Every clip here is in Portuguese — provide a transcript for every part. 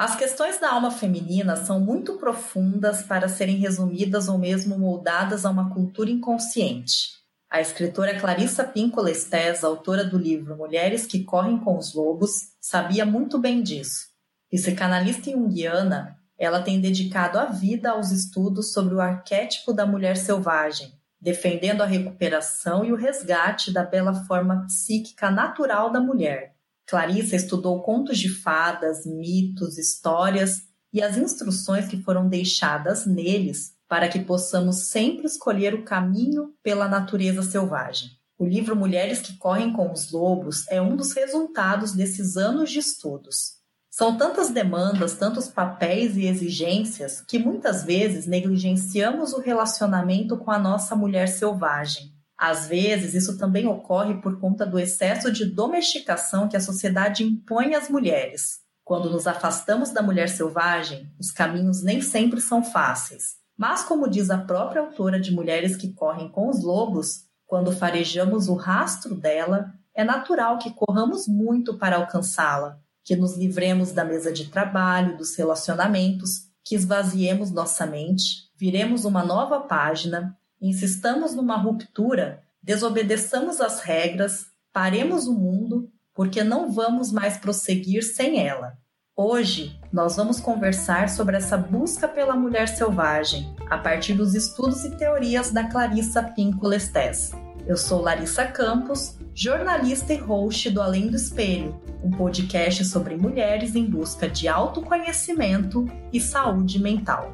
As questões da alma feminina são muito profundas para serem resumidas ou mesmo moldadas a uma cultura inconsciente. A escritora Clarissa Pinkola Estés, autora do livro Mulheres que Correm com os Lobos, sabia muito bem disso. Psicanalista junguiana, ela tem dedicado a vida aos estudos sobre o arquétipo da mulher selvagem, defendendo a recuperação e o resgate da bela forma psíquica natural da mulher. Clarissa estudou contos de fadas, mitos, histórias e as instruções que foram deixadas neles para que possamos sempre escolher o caminho pela natureza selvagem. O livro Mulheres que Correm com os Lobos é um dos resultados desses anos de estudos. São tantas demandas, tantos papéis e exigências que muitas vezes negligenciamos o relacionamento com a nossa mulher selvagem. Às vezes, isso também ocorre por conta do excesso de domesticação que a sociedade impõe às mulheres. Quando nos afastamos da mulher selvagem, os caminhos nem sempre são fáceis. Mas, como diz a própria autora de Mulheres que Correm com os Lobos, quando farejamos o rastro dela, é natural que corramos muito para alcançá-la, que nos livremos da mesa de trabalho, dos relacionamentos, que esvaziemos nossa mente, viremos uma nova página, insistamos numa ruptura, desobedeçamos as regras, paremos o mundo, porque não vamos mais prosseguir sem ela. Hoje, nós vamos conversar sobre essa busca pela mulher selvagem, a partir dos estudos e teorias da Clarissa Lestes. Eu sou Larissa Campos, jornalista e host do Além do Espelho, um podcast sobre mulheres em busca de autoconhecimento e saúde mental.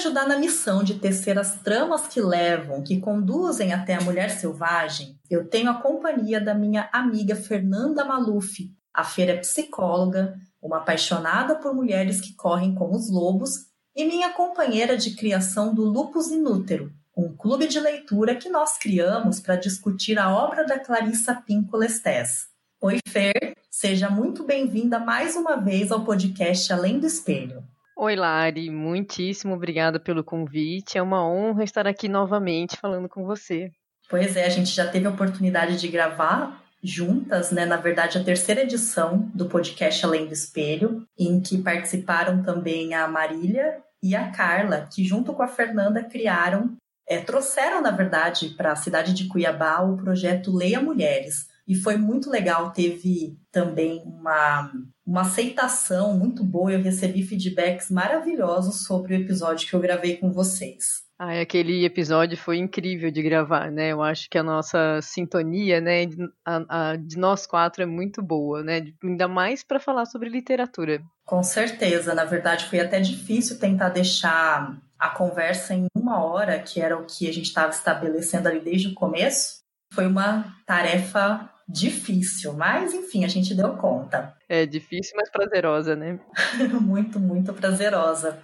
Ajudar na missão de tecer as tramas que levam, que conduzem até a mulher selvagem, eu tenho a companhia da minha amiga Fernanda Maluf. A feira é psicóloga, uma apaixonada por mulheres que correm com os lobos e minha companheira de criação do Lupus Inútero, um clube de leitura que nós criamos para discutir a obra da Clarissa Pinco Lestés. Oi, Fer, seja muito bem-vinda mais uma vez ao podcast Além do Espelho. Oi, Lari, muitíssimo obrigada pelo convite. É uma honra estar aqui novamente falando com você. Pois é, a gente já teve a oportunidade de gravar juntas, né? Na verdade, a terceira edição do podcast Além do Espelho, em que participaram também a Marília e a Carla, que junto com a Fernanda criaram, é, trouxeram, na verdade, para a cidade de Cuiabá o projeto Leia Mulheres, e foi muito legal. Teve também uma, uma aceitação muito boa. Eu recebi feedbacks maravilhosos sobre o episódio que eu gravei com vocês. Ah, aquele episódio foi incrível de gravar, né? Eu acho que a nossa sintonia, né, a, a, de nós quatro é muito boa, né? Ainda mais para falar sobre literatura. Com certeza. Na verdade, foi até difícil tentar deixar a conversa em uma hora, que era o que a gente estava estabelecendo ali desde o começo. Foi uma tarefa difícil, mas enfim, a gente deu conta. É difícil, mas prazerosa, né? muito, muito prazerosa.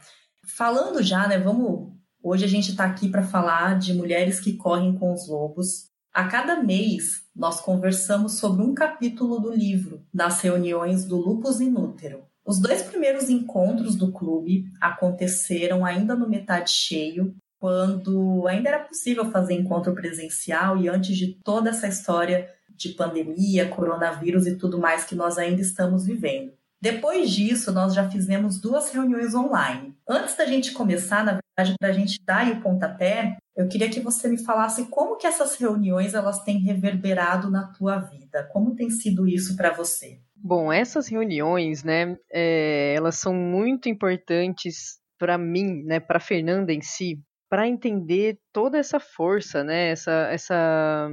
Falando já, né? Vamos. Hoje a gente está aqui para falar de mulheres que correm com os lobos. A cada mês nós conversamos sobre um capítulo do livro nas reuniões do Lupus Inútero. Os dois primeiros encontros do clube aconteceram ainda no metade cheio, quando ainda era possível fazer encontro presencial e antes de toda essa história de pandemia, coronavírus e tudo mais que nós ainda estamos vivendo. Depois disso, nós já fizemos duas reuniões online. Antes da gente começar, na verdade, para a gente dar o pontapé, eu queria que você me falasse como que essas reuniões elas têm reverberado na tua vida. Como tem sido isso para você? Bom, essas reuniões, né, é, elas são muito importantes para mim, né, para Fernanda em si, para entender toda essa força, né, essa, essa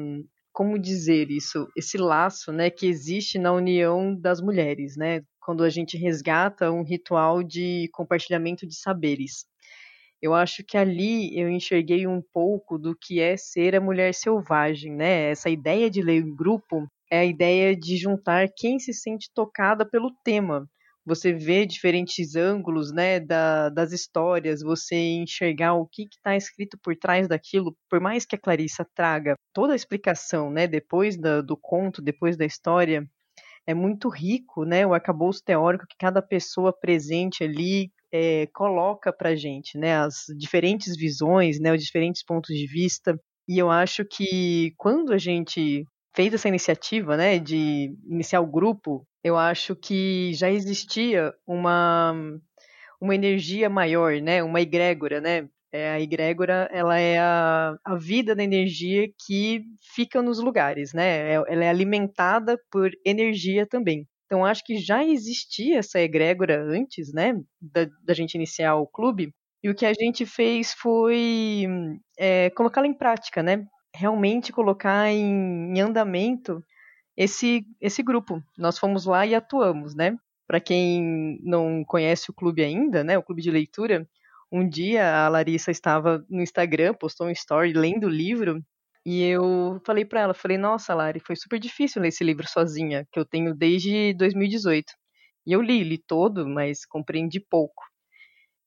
como dizer isso, esse laço, né, que existe na união das mulheres, né, quando a gente resgata um ritual de compartilhamento de saberes. Eu acho que ali eu enxerguei um pouco do que é ser a mulher selvagem, né? Essa ideia de ler em grupo é a ideia de juntar quem se sente tocada pelo tema, você vê diferentes ângulos né, da, das histórias, você enxergar o que está escrito por trás daquilo, por mais que a Clarissa traga toda a explicação né, depois da, do conto, depois da história, é muito rico, né? O arcabouço teórico que cada pessoa presente ali é, coloca para gente, né? As diferentes visões, né? Os diferentes pontos de vista. E eu acho que quando a gente fez essa iniciativa, né, de iniciar o grupo, eu acho que já existia uma uma energia maior, né, uma egrégora, né, é, a egrégora, ela é a, a vida da energia que fica nos lugares, né? É, ela é alimentada por energia também. Então, acho que já existia essa egrégora antes, né, da, da gente iniciar o clube. E o que a gente fez foi é, colocá-la em prática, né? Realmente colocar em, em andamento esse, esse grupo. Nós fomos lá e atuamos, né? Para quem não conhece o clube ainda, né, o clube de leitura, um dia a Larissa estava no Instagram, postou um story lendo o livro, e eu falei para ela, falei, nossa, Lari, foi super difícil ler esse livro sozinha, que eu tenho desde 2018. E eu li, li todo, mas compreendi pouco.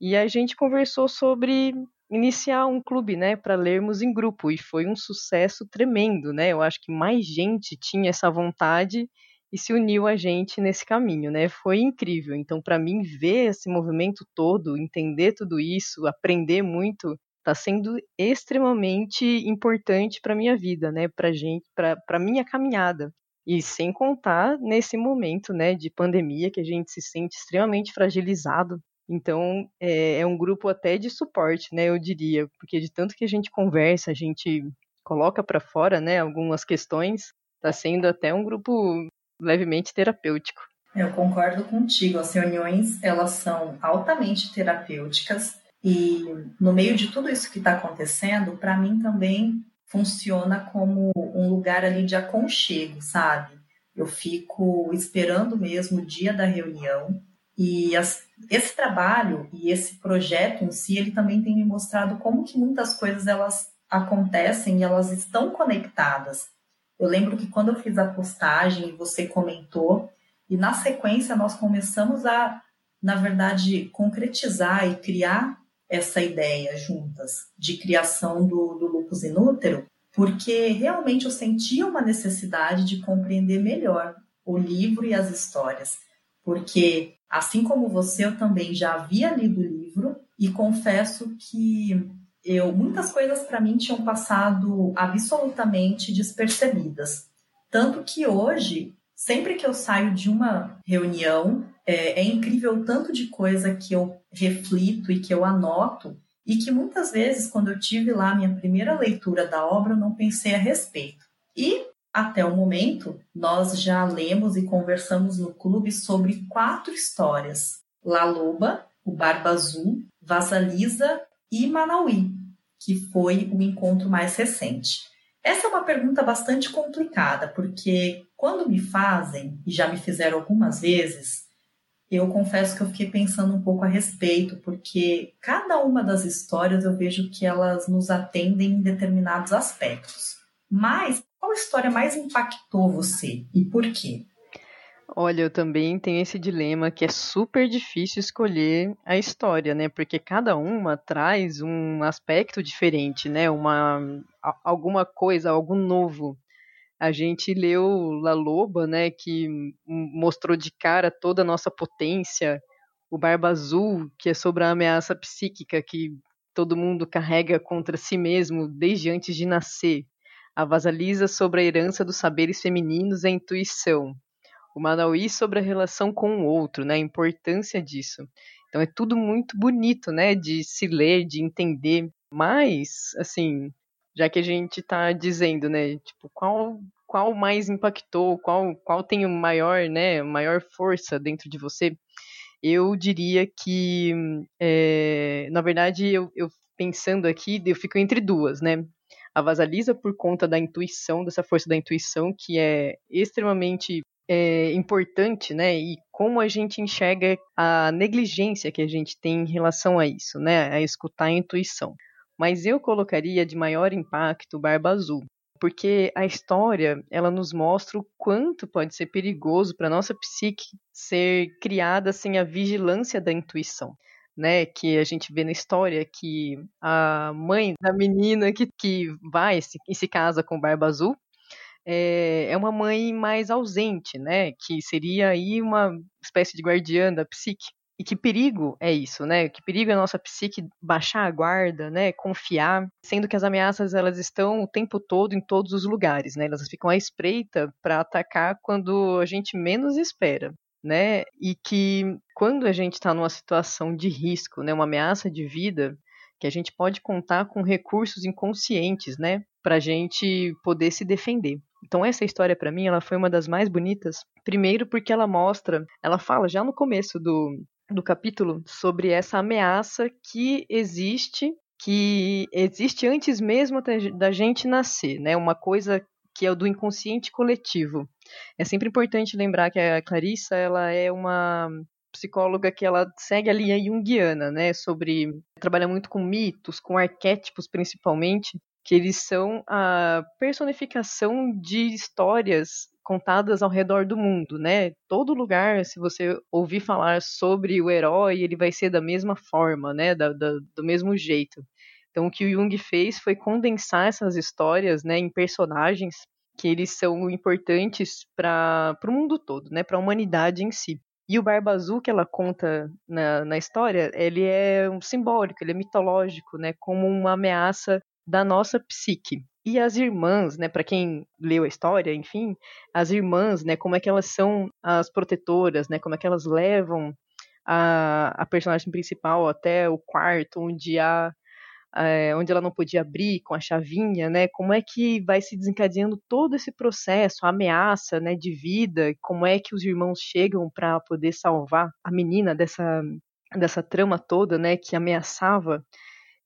E a gente conversou sobre iniciar um clube, né, para lermos em grupo, e foi um sucesso tremendo, né? Eu acho que mais gente tinha essa vontade e se uniu a gente nesse caminho, né? Foi incrível. Então, para mim, ver esse movimento todo, entender tudo isso, aprender muito, está sendo extremamente importante para minha vida, né? Para gente, para minha caminhada. E sem contar nesse momento, né, de pandemia que a gente se sente extremamente fragilizado. Então, é, é um grupo até de suporte, né? Eu diria, porque de tanto que a gente conversa, a gente coloca para fora, né, algumas questões, está sendo até um grupo levemente terapêutico. Eu concordo contigo. As reuniões elas são altamente terapêuticas e no meio de tudo isso que está acontecendo, para mim também funciona como um lugar ali de aconchego, sabe? Eu fico esperando mesmo o dia da reunião e as, esse trabalho e esse projeto em si, ele também tem me mostrado como que muitas coisas elas acontecem e elas estão conectadas. Eu lembro que quando eu fiz a postagem, você comentou, e na sequência nós começamos a, na verdade, concretizar e criar essa ideia juntas de criação do, do lupus inútero, porque realmente eu sentia uma necessidade de compreender melhor o livro e as histórias, porque assim como você, eu também já havia lido o livro e confesso que eu muitas coisas para mim tinham passado absolutamente despercebidas. Tanto que hoje, sempre que eu saio de uma reunião, é, é incrível o tanto de coisa que eu reflito e que eu anoto, e que muitas vezes, quando eu tive lá minha primeira leitura da obra, eu não pensei a respeito. E até o momento, nós já lemos e conversamos no clube sobre quatro histórias: La Loba, o Barba Azul, Vasalisa e Manauí, que foi o encontro mais recente. Essa é uma pergunta bastante complicada, porque quando me fazem, e já me fizeram algumas vezes, eu confesso que eu fiquei pensando um pouco a respeito, porque cada uma das histórias eu vejo que elas nos atendem em determinados aspectos. Mas qual história mais impactou você e por quê? Olha, eu também tenho esse dilema que é super difícil escolher a história, né? Porque cada uma traz um aspecto diferente, né? Uma alguma coisa, algo novo. A gente leu La Loba, né, que mostrou de cara toda a nossa potência, o Barba Azul, que é sobre a ameaça psíquica que todo mundo carrega contra si mesmo desde antes de nascer. A Vasalisa sobre a herança dos saberes femininos e a intuição o Manauí sobre a relação com o outro, né? A importância disso. Então é tudo muito bonito, né? De se ler, de entender. Mas, assim, já que a gente está dizendo, né? Tipo, qual qual mais impactou, qual qual tem o maior, né? Maior força dentro de você? Eu diria que, é, na verdade, eu, eu pensando aqui, eu fico entre duas, né? A Vasalisa por conta da intuição, dessa força da intuição que é extremamente é, importante, né? E como a gente enxerga a negligência que a gente tem em relação a isso, né? A escutar a intuição. Mas eu colocaria de maior impacto Barba Azul, porque a história ela nos mostra o quanto pode ser perigoso para nossa psique ser criada sem a vigilância da intuição. Né, que a gente vê na história que a mãe da menina que, que vai e se casa com Barba Azul é, é uma mãe mais ausente, né? Que seria aí uma espécie de guardiã da psique. E que perigo é isso, né? Que perigo é a nossa psique baixar a guarda, né? Confiar, sendo que as ameaças elas estão o tempo todo em todos os lugares, né? Elas ficam à espreita para atacar quando a gente menos espera, né? E que quando a gente está numa situação de risco, né? Uma ameaça de vida, que a gente pode contar com recursos inconscientes, né? Para a gente poder se defender. Então essa história para mim ela foi uma das mais bonitas. Primeiro porque ela mostra, ela fala já no começo do, do capítulo sobre essa ameaça que existe, que existe antes mesmo da gente nascer, né? Uma coisa que é o do inconsciente coletivo. É sempre importante lembrar que a Clarissa ela é uma psicóloga que ela segue a linha junguiana, né? Sobre trabalha muito com mitos, com arquétipos principalmente, que eles são a personificação de histórias contadas ao redor do mundo, né? Todo lugar, se você ouvir falar sobre o herói, ele vai ser da mesma forma, né? Da, da, do mesmo jeito. Então, o que o Jung fez foi condensar essas histórias, né, em personagens que eles são importantes para o mundo todo, né? Para a humanidade em si. E o Barba Azul que ela conta na, na história, ele é um simbólico, ele é mitológico, né? Como uma ameaça da nossa psique. E as irmãs, né, para quem leu a história, enfim, as irmãs, né, como é que elas são as protetoras, né, como é que elas levam a, a personagem principal até o quarto onde há é, onde ela não podia abrir com a chavinha, né? Como é que vai se desencadeando todo esse processo, a ameaça, né, de vida? Como é que os irmãos chegam para poder salvar a menina dessa dessa trama toda, né, que ameaçava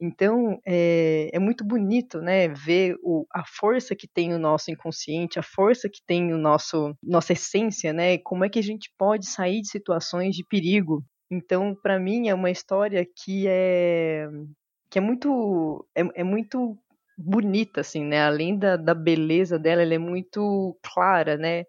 então, é, é, muito bonito, né, ver o, a força que tem o nosso inconsciente, a força que tem o nosso nossa essência, né, como é que a gente pode sair de situações de perigo. Então, para mim é uma história que é que é muito é, é muito bonita, assim, né, além da, da beleza dela, ela é muito clara, né,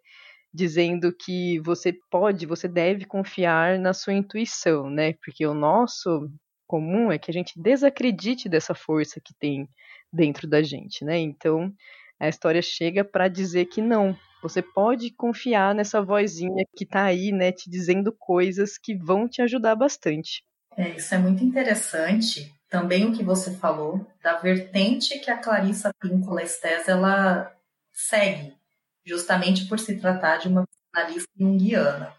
dizendo que você pode, você deve confiar na sua intuição, né? Porque o nosso comum é que a gente desacredite dessa força que tem dentro da gente, né? Então, a história chega para dizer que não, você pode confiar nessa vozinha que está aí, né, te dizendo coisas que vão te ajudar bastante. É, isso é muito interessante. Também o que você falou da vertente que a Clarissa Píncola Estés ela segue, justamente por se tratar de uma analista junguiana.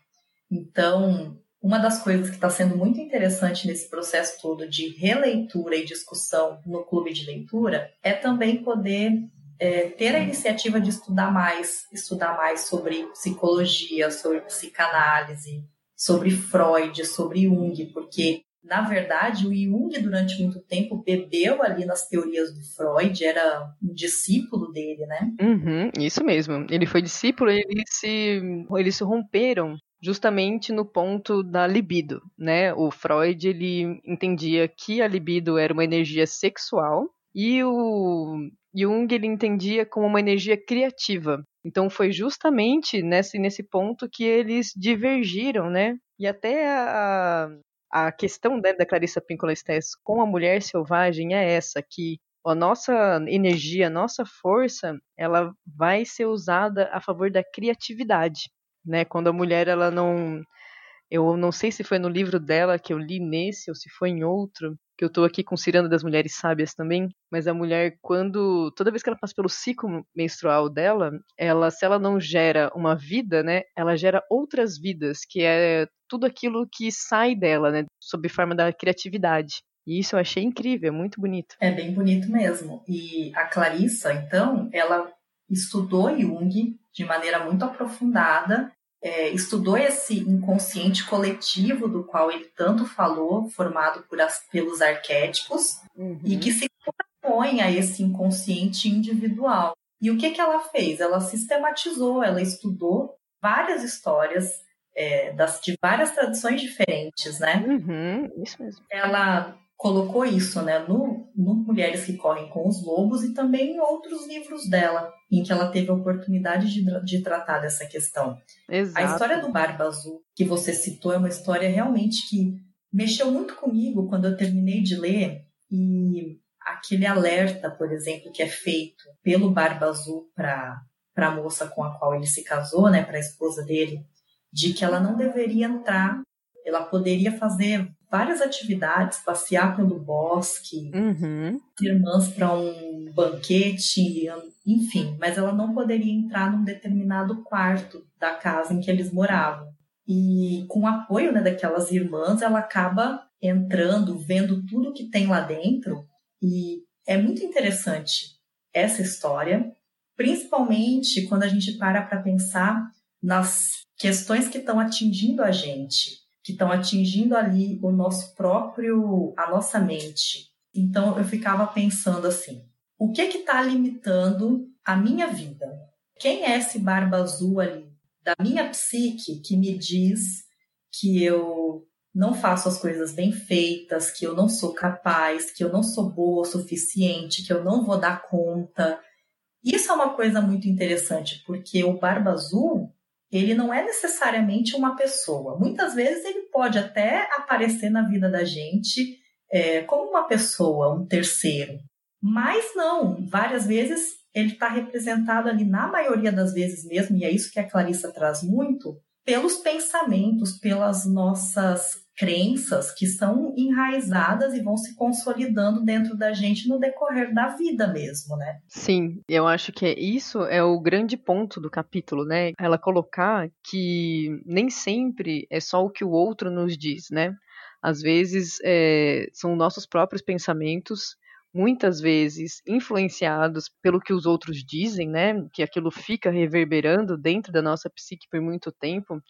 Então, uma das coisas que está sendo muito interessante nesse processo todo de releitura e discussão no clube de leitura é também poder é, ter a iniciativa de estudar mais, estudar mais sobre psicologia, sobre psicanálise, sobre Freud, sobre Jung, porque na verdade, o Jung, durante muito tempo, bebeu ali nas teorias do Freud, era um discípulo dele, né? Uhum, isso mesmo. Ele foi discípulo, eles se, eles se romperam justamente no ponto da libido, né? O Freud ele entendia que a libido era uma energia sexual e o Jung ele entendia como uma energia criativa. Então foi justamente nesse, nesse ponto que eles divergiram, né? E até a, a questão né, da Clarissa Pinkola Estés com a mulher selvagem é essa, que a nossa energia, a nossa força, ela vai ser usada a favor da criatividade né? Quando a mulher ela não eu não sei se foi no livro dela que eu li nesse ou se foi em outro, que eu estou aqui com Ciranda das Mulheres Sábias também, mas a mulher quando toda vez que ela passa pelo ciclo menstrual dela, ela se ela não gera uma vida, né, ela gera outras vidas, que é tudo aquilo que sai dela, né, sob forma da criatividade. E isso eu achei incrível, é muito bonito. É bem bonito mesmo. E a Clarissa, então, ela estudou Jung de maneira muito aprofundada, é, estudou esse inconsciente coletivo do qual ele tanto falou, formado por as, pelos arquétipos, uhum. e que se contrapõe a esse inconsciente individual. E o que, que ela fez? Ela sistematizou, ela estudou várias histórias é, das, de várias tradições diferentes, né? Uhum, isso mesmo. Ela colocou isso né, no, no Mulheres que Correm com os Lobos e também em outros livros dela, em que ela teve a oportunidade de, de tratar dessa questão. Exato. A história do Barba Azul, que você citou, é uma história realmente que mexeu muito comigo quando eu terminei de ler e aquele alerta, por exemplo, que é feito pelo Barba Azul para a moça com a qual ele se casou, né, para a esposa dele, de que ela não deveria entrar, ela poderia fazer várias atividades, passear pelo bosque, uhum. irmãs para um banquete, enfim, mas ela não poderia entrar num determinado quarto da casa em que eles moravam. E com o apoio né, daquelas irmãs, ela acaba entrando, vendo tudo que tem lá dentro. E é muito interessante essa história, principalmente quando a gente para para pensar nas questões que estão atingindo a gente que estão atingindo ali o nosso próprio, a nossa mente. Então eu ficava pensando assim: o que que está limitando a minha vida? Quem é esse barba azul ali da minha psique que me diz que eu não faço as coisas bem feitas, que eu não sou capaz, que eu não sou boa o suficiente, que eu não vou dar conta? Isso é uma coisa muito interessante, porque o barba azul ele não é necessariamente uma pessoa. Muitas vezes ele pode até aparecer na vida da gente é, como uma pessoa, um terceiro. Mas não, várias vezes ele está representado ali, na maioria das vezes mesmo, e é isso que a Clarissa traz muito, pelos pensamentos, pelas nossas crenças que são enraizadas e vão se consolidando dentro da gente no decorrer da vida mesmo, né? Sim, eu acho que é isso é o grande ponto do capítulo, né? Ela colocar que nem sempre é só o que o outro nos diz, né? Às vezes é, são nossos próprios pensamentos muitas vezes influenciados pelo que os outros dizem, né? Que aquilo fica reverberando dentro da nossa psique por muito tempo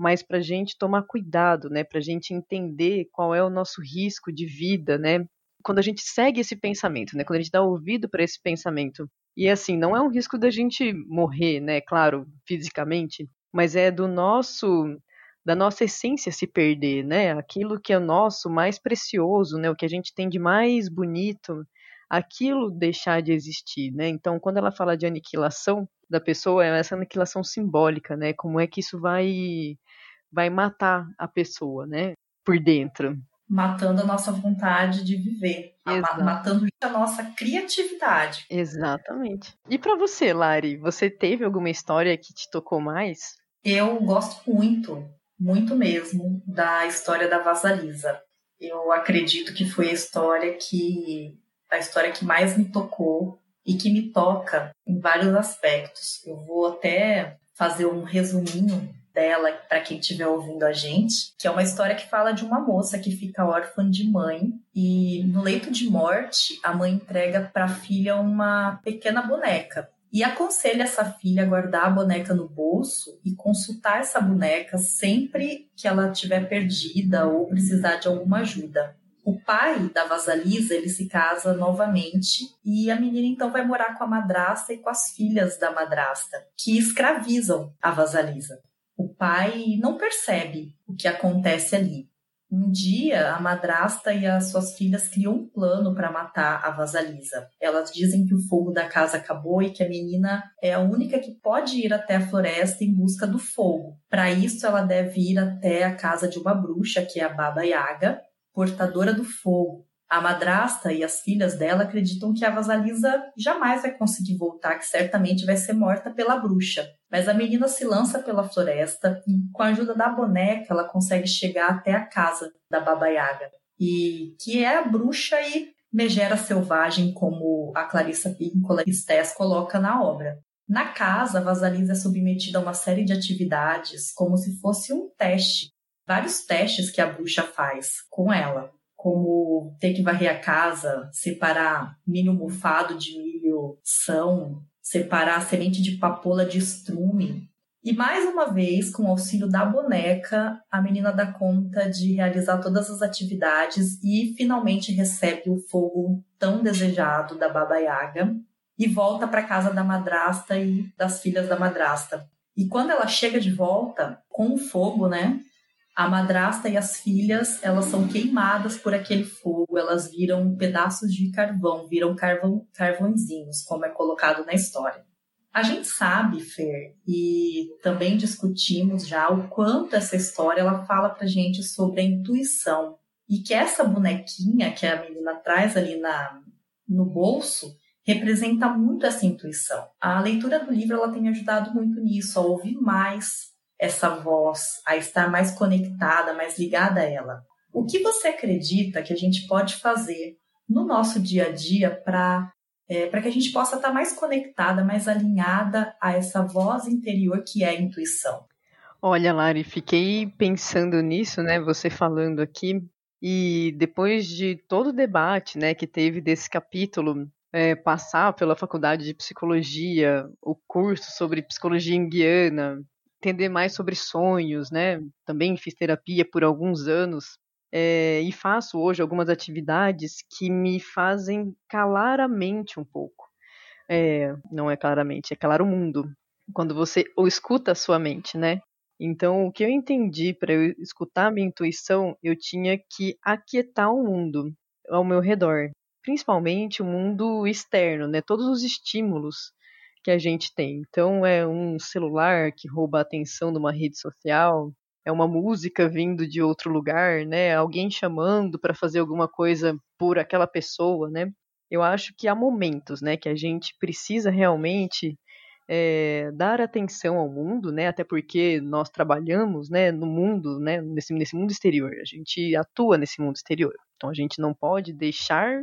mas para a gente tomar cuidado, né? Para a gente entender qual é o nosso risco de vida, né? Quando a gente segue esse pensamento, né? Quando a gente dá ouvido para esse pensamento. E assim, não é um risco da gente morrer, né? Claro, fisicamente, mas é do nosso da nossa essência se perder, né? Aquilo que é nosso mais precioso, né? O que a gente tem de mais bonito, aquilo deixar de existir, né? Então, quando ela fala de aniquilação da pessoa, é essa aniquilação simbólica, né? Como é que isso vai vai matar a pessoa, né? Por dentro. Matando a nossa vontade de viver, Exato. matando a nossa criatividade. Exatamente. E para você, Lari, você teve alguma história que te tocou mais? Eu gosto muito, muito mesmo, da história da Vasalisa. Eu acredito que foi a história que a história que mais me tocou e que me toca em vários aspectos. Eu vou até fazer um resuminho dela para quem estiver ouvindo a gente, que é uma história que fala de uma moça que fica órfã de mãe e no leito de morte a mãe entrega para a filha uma pequena boneca e aconselha essa filha a guardar a boneca no bolso e consultar essa boneca sempre que ela estiver perdida ou precisar de alguma ajuda. O pai da Vasalisa, ele se casa novamente e a menina então vai morar com a madrasta e com as filhas da madrasta, que escravizam a Vasalisa o pai não percebe o que acontece ali. Um dia, a madrasta e as suas filhas criam um plano para matar a Vasalisa. Elas dizem que o fogo da casa acabou e que a menina é a única que pode ir até a floresta em busca do fogo. Para isso, ela deve ir até a casa de uma bruxa, que é a Baba Yaga, portadora do fogo. A madrasta e as filhas dela acreditam que a Vasalisa jamais vai conseguir voltar, que certamente vai ser morta pela bruxa. Mas a menina se lança pela floresta e, com a ajuda da boneca, ela consegue chegar até a casa da Baba Yaga, e que é a bruxa e megera selvagem, como a Clarissa Píncola Estés coloca na obra. Na casa, a Vasalisa é submetida a uma série de atividades, como se fosse um teste. Vários testes que a bruxa faz com ela como ter que varrer a casa, separar milho mofado de milho são, separar semente de papoula de estrume. E mais uma vez, com o auxílio da boneca, a menina dá conta de realizar todas as atividades e finalmente recebe o fogo tão desejado da Baba Yaga e volta para casa da madrasta e das filhas da madrasta. E quando ela chega de volta com o fogo, né, a madrasta e as filhas, elas são queimadas por aquele fogo, elas viram pedaços de carvão, viram carvão, carvõezinhos, como é colocado na história. A gente sabe, Fer, e também discutimos já o quanto essa história ela fala pra gente sobre a intuição e que essa bonequinha que a menina traz ali na, no bolso, representa muito essa intuição. A leitura do livro ela tem ajudado muito nisso, a ouvir mais essa voz, a estar mais conectada, mais ligada a ela. O que você acredita que a gente pode fazer no nosso dia a dia para é, para que a gente possa estar mais conectada, mais alinhada a essa voz interior que é a intuição? Olha, Lari, fiquei pensando nisso, né? Você falando aqui, e depois de todo o debate, né, que teve desse capítulo, é, passar pela faculdade de psicologia, o curso sobre psicologia indiana, entender mais sobre sonhos, né? Também fiz terapia por alguns anos é, e faço hoje algumas atividades que me fazem calar a mente um pouco. É, não é claramente, é calar o mundo. Quando você ou escuta a sua mente, né? Então, o que eu entendi para eu escutar a minha intuição, eu tinha que aquietar o mundo ao meu redor, principalmente o mundo externo, né? Todos os estímulos que a gente tem. Então, é um celular que rouba a atenção de uma rede social, é uma música vindo de outro lugar, né? Alguém chamando para fazer alguma coisa por aquela pessoa, né? Eu acho que há momentos, né, que a gente precisa realmente é, dar atenção ao mundo, né? Até porque nós trabalhamos, né, no mundo, né, nesse, nesse mundo exterior. A gente atua nesse mundo exterior. Então a gente não pode deixar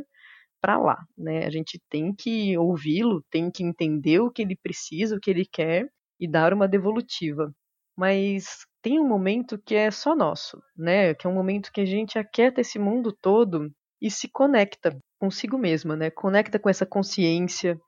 para lá, né? A gente tem que ouvi-lo, tem que entender o que ele precisa, o que ele quer e dar uma devolutiva. Mas tem um momento que é só nosso, né? Que é um momento que a gente aquieta esse mundo todo e se conecta consigo mesma, né? Conecta com essa consciência,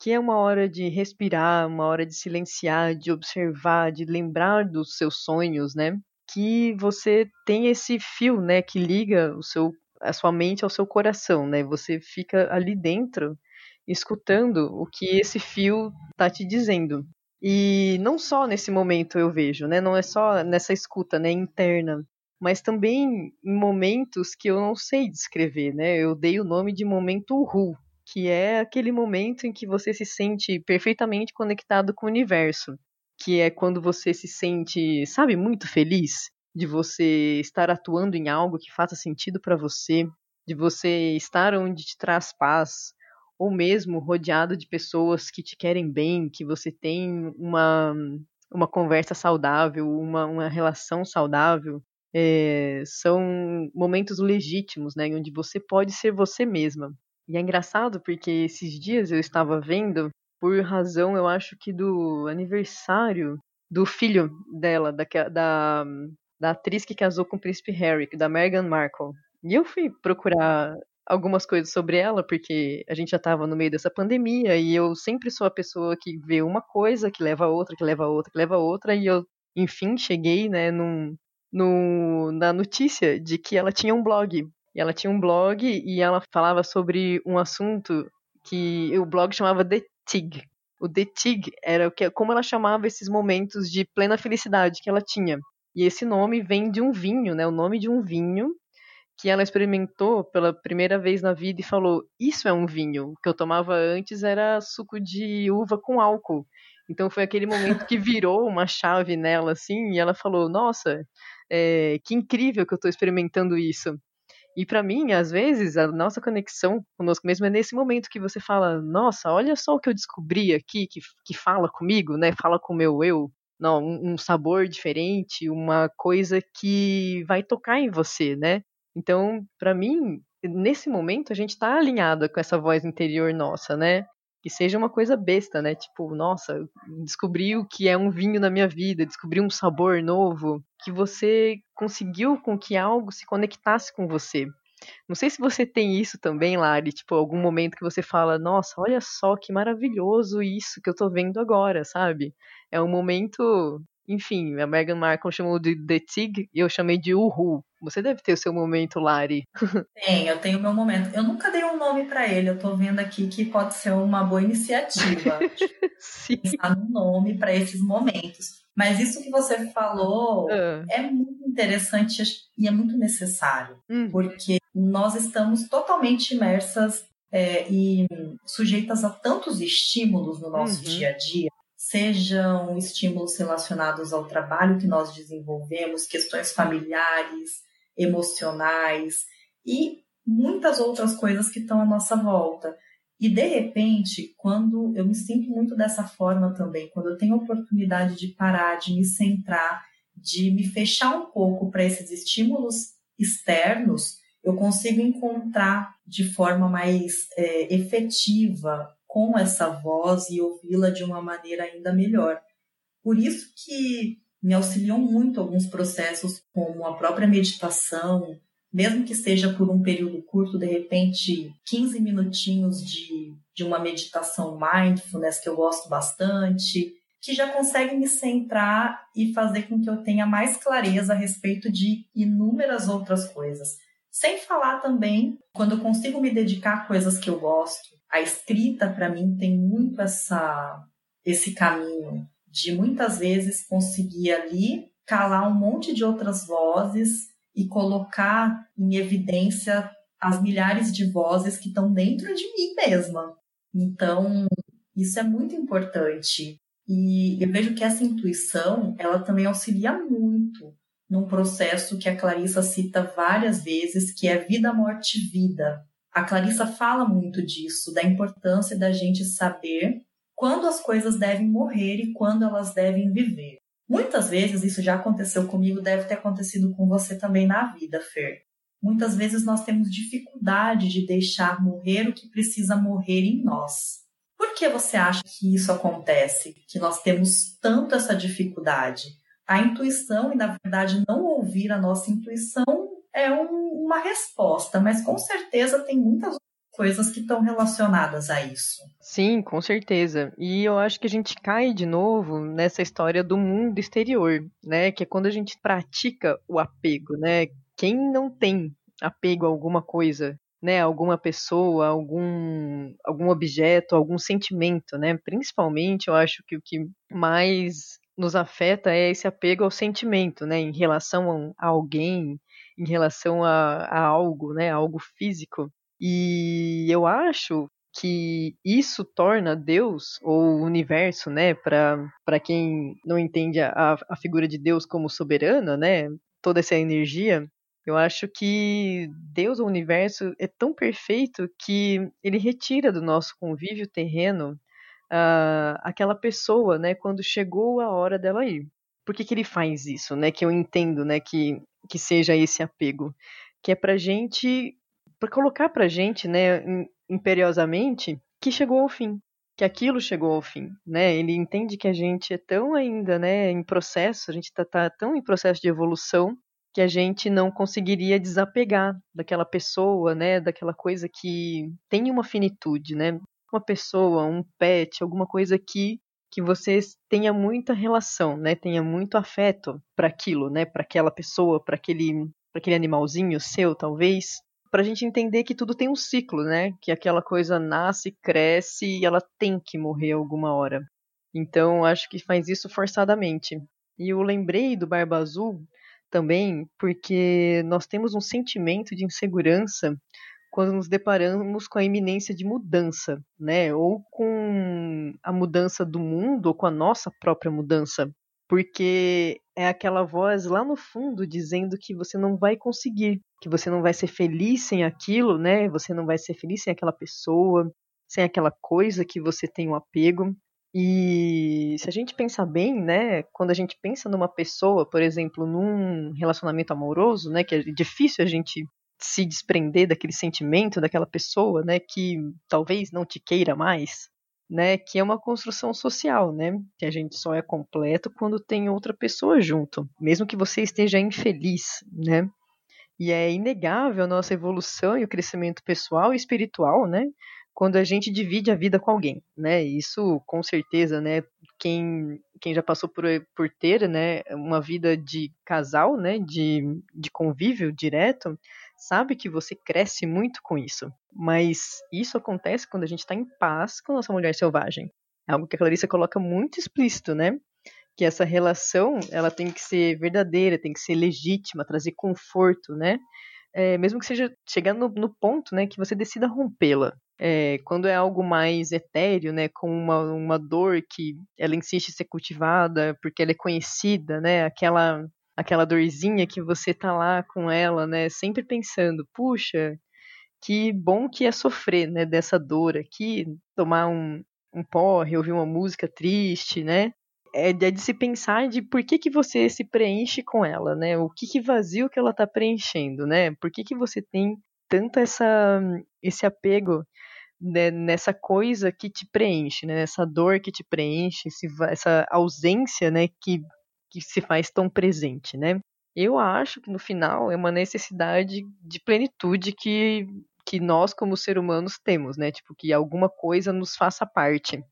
que é uma hora de respirar, uma hora de silenciar, de observar, de lembrar dos seus sonhos, né? Que você tem esse fio, né, que liga o seu a sua mente ao seu coração, né? Você fica ali dentro escutando o que esse fio tá te dizendo. E não só nesse momento eu vejo, né? Não é só nessa escuta, né, interna, mas também em momentos que eu não sei descrever, né? Eu dei o nome de momento Ru, que é aquele momento em que você se sente perfeitamente conectado com o universo, que é quando você se sente, sabe, muito feliz de você estar atuando em algo que faça sentido para você, de você estar onde te traz paz, ou mesmo rodeado de pessoas que te querem bem, que você tem uma, uma conversa saudável, uma, uma relação saudável. É, são momentos legítimos, né, onde você pode ser você mesma. E é engraçado porque esses dias eu estava vendo, por razão, eu acho que do aniversário do filho dela, da, da, da atriz que casou com o príncipe Harry, da Meghan Markle. E eu fui procurar algumas coisas sobre ela, porque a gente já estava no meio dessa pandemia e eu sempre sou a pessoa que vê uma coisa, que leva a outra, que leva a outra, que leva a outra, e eu, enfim, cheguei, né, num, no, na notícia de que ela tinha um blog. E ela tinha um blog e ela falava sobre um assunto que o blog chamava The Tig. O The Tig era o que, como ela chamava esses momentos de plena felicidade que ela tinha. E esse nome vem de um vinho, né? O nome de um vinho que ela experimentou pela primeira vez na vida e falou: Isso é um vinho. O que eu tomava antes era suco de uva com álcool. Então foi aquele momento que virou uma chave nela, assim, e ela falou: Nossa, é, que incrível que eu estou experimentando isso. E para mim, às vezes, a nossa conexão conosco mesmo é nesse momento que você fala, nossa, olha só o que eu descobri aqui, que, que fala comigo, né? Fala com o meu eu. Não, um, sabor diferente, uma coisa que vai tocar em você, né? Então, para mim, nesse momento, a gente está alinhada com essa voz interior nossa, né? Que seja uma coisa besta, né? Tipo, nossa, descobri o que é um vinho na minha vida, descobri um sabor novo, que você conseguiu com que algo se conectasse com você. Não sei se você tem isso também, Lari, tipo, algum momento que você fala, nossa, olha só que maravilhoso isso que eu tô vendo agora, sabe? É um momento, enfim, a Meghan Markle chamou de The Tig e eu chamei de Uhu. Você deve ter o seu momento, Lari. Tem, eu tenho o meu momento. Eu nunca dei um nome para ele, eu tô vendo aqui que pode ser uma boa iniciativa. Sim. Pensar no nome para esses momentos. Mas isso que você falou uh. é muito interessante e é muito necessário, uhum. porque nós estamos totalmente imersas é, e sujeitas a tantos estímulos no nosso uhum. dia a dia, sejam estímulos relacionados ao trabalho que nós desenvolvemos, questões familiares, emocionais e muitas outras coisas que estão à nossa volta. E de repente, quando eu me sinto muito dessa forma também, quando eu tenho a oportunidade de parar, de me centrar, de me fechar um pouco para esses estímulos externos, eu consigo encontrar de forma mais é, efetiva com essa voz e ouvi-la de uma maneira ainda melhor. Por isso que me auxiliam muito alguns processos, como a própria meditação, mesmo que seja por um período curto, de repente 15 minutinhos de, de uma meditação mindfulness que eu gosto bastante, que já consegue me centrar e fazer com que eu tenha mais clareza a respeito de inúmeras outras coisas. Sem falar também quando eu consigo me dedicar a coisas que eu gosto. A escrita para mim tem muito essa esse caminho de muitas vezes conseguir ali calar um monte de outras vozes e colocar em evidência as milhares de vozes que estão dentro de mim mesma. Então, isso é muito importante. E eu vejo que essa intuição, ela também auxilia muito num processo que a Clarissa cita várias vezes, que é vida, morte, vida. A Clarissa fala muito disso, da importância da gente saber quando as coisas devem morrer e quando elas devem viver. Muitas vezes isso já aconteceu comigo, deve ter acontecido com você também na vida, Fer. Muitas vezes nós temos dificuldade de deixar morrer o que precisa morrer em nós. Por que você acha que isso acontece? Que nós temos tanto essa dificuldade? A intuição e, na verdade, não ouvir a nossa intuição é um, uma resposta, mas com certeza tem muitas coisas que estão relacionadas a isso. Sim, com certeza. E eu acho que a gente cai de novo nessa história do mundo exterior, né? Que é quando a gente pratica o apego, né? Quem não tem apego a alguma coisa, né? Alguma pessoa, algum algum objeto, algum sentimento, né? Principalmente, eu acho que o que mais nos afeta é esse apego ao sentimento, né? Em relação a alguém, em relação a, a algo, né? A algo físico. E eu acho que isso torna Deus ou o universo, né, para quem não entende a, a figura de Deus como soberana, né, toda essa energia, eu acho que Deus, o universo, é tão perfeito que ele retira do nosso convívio terreno uh, aquela pessoa, né, quando chegou a hora dela ir. Por que, que ele faz isso, né? Que eu entendo, né, que, que seja esse apego, que é para gente para colocar para gente, né, imperiosamente, que chegou ao fim, que aquilo chegou ao fim, né? Ele entende que a gente é tão ainda, né, em processo, a gente está tá tão em processo de evolução que a gente não conseguiria desapegar daquela pessoa, né, daquela coisa que tem uma finitude, né? Uma pessoa, um pet, alguma coisa que que você tenha muita relação, né? Tenha muito afeto para aquilo, né? Para aquela pessoa, para aquele, para aquele animalzinho seu, talvez para a gente entender que tudo tem um ciclo, né? Que aquela coisa nasce, cresce e ela tem que morrer alguma hora. Então, acho que faz isso forçadamente. E eu lembrei do Barba Azul também porque nós temos um sentimento de insegurança quando nos deparamos com a iminência de mudança, né? Ou com a mudança do mundo, ou com a nossa própria mudança. Porque é aquela voz lá no fundo dizendo que você não vai conseguir, que você não vai ser feliz sem aquilo, né? Você não vai ser feliz sem aquela pessoa, sem aquela coisa que você tem um apego. E se a gente pensar bem, né, quando a gente pensa numa pessoa, por exemplo, num relacionamento amoroso, né, que é difícil a gente se desprender daquele sentimento daquela pessoa, né, que talvez não te queira mais, né, que é uma construção social, né, que a gente só é completo quando tem outra pessoa junto, mesmo que você esteja infeliz, né? E é inegável a nossa evolução e o crescimento pessoal e espiritual, né? Quando a gente divide a vida com alguém, né? Isso, com certeza, né? Quem, quem já passou por, por ter, né, uma vida de casal, né, de, de convívio direto, sabe que você cresce muito com isso. Mas isso acontece quando a gente está em paz com a nossa mulher selvagem. É algo que a Clarissa coloca muito explícito, né? que essa relação ela tem que ser verdadeira, tem que ser legítima, trazer conforto, né? É, mesmo que seja chegando no, no, ponto, né, que você decida rompê-la. É, quando é algo mais etéreo, né, com uma, uma dor que ela insiste em ser cultivada porque ela é conhecida, né, aquela aquela dorzinha que você tá lá com ela, né, sempre pensando, puxa, que bom que é sofrer, né, dessa dor aqui, tomar um, um porre, ouvir uma música triste, né? É de, é de se pensar de por que, que você se preenche com ela, né? O que, que vazio que ela está preenchendo, né? Por que, que você tem tanto essa, esse apego né, nessa coisa que te preenche, né? Nessa dor que te preenche, esse, essa ausência, né? Que, que se faz tão presente, né? Eu acho que no final é uma necessidade de plenitude que que nós como seres humanos temos, né? Tipo que alguma coisa nos faça parte.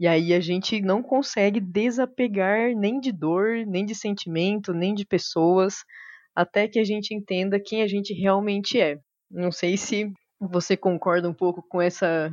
E aí a gente não consegue desapegar nem de dor, nem de sentimento, nem de pessoas, até que a gente entenda quem a gente realmente é. Não sei se você concorda um pouco com essa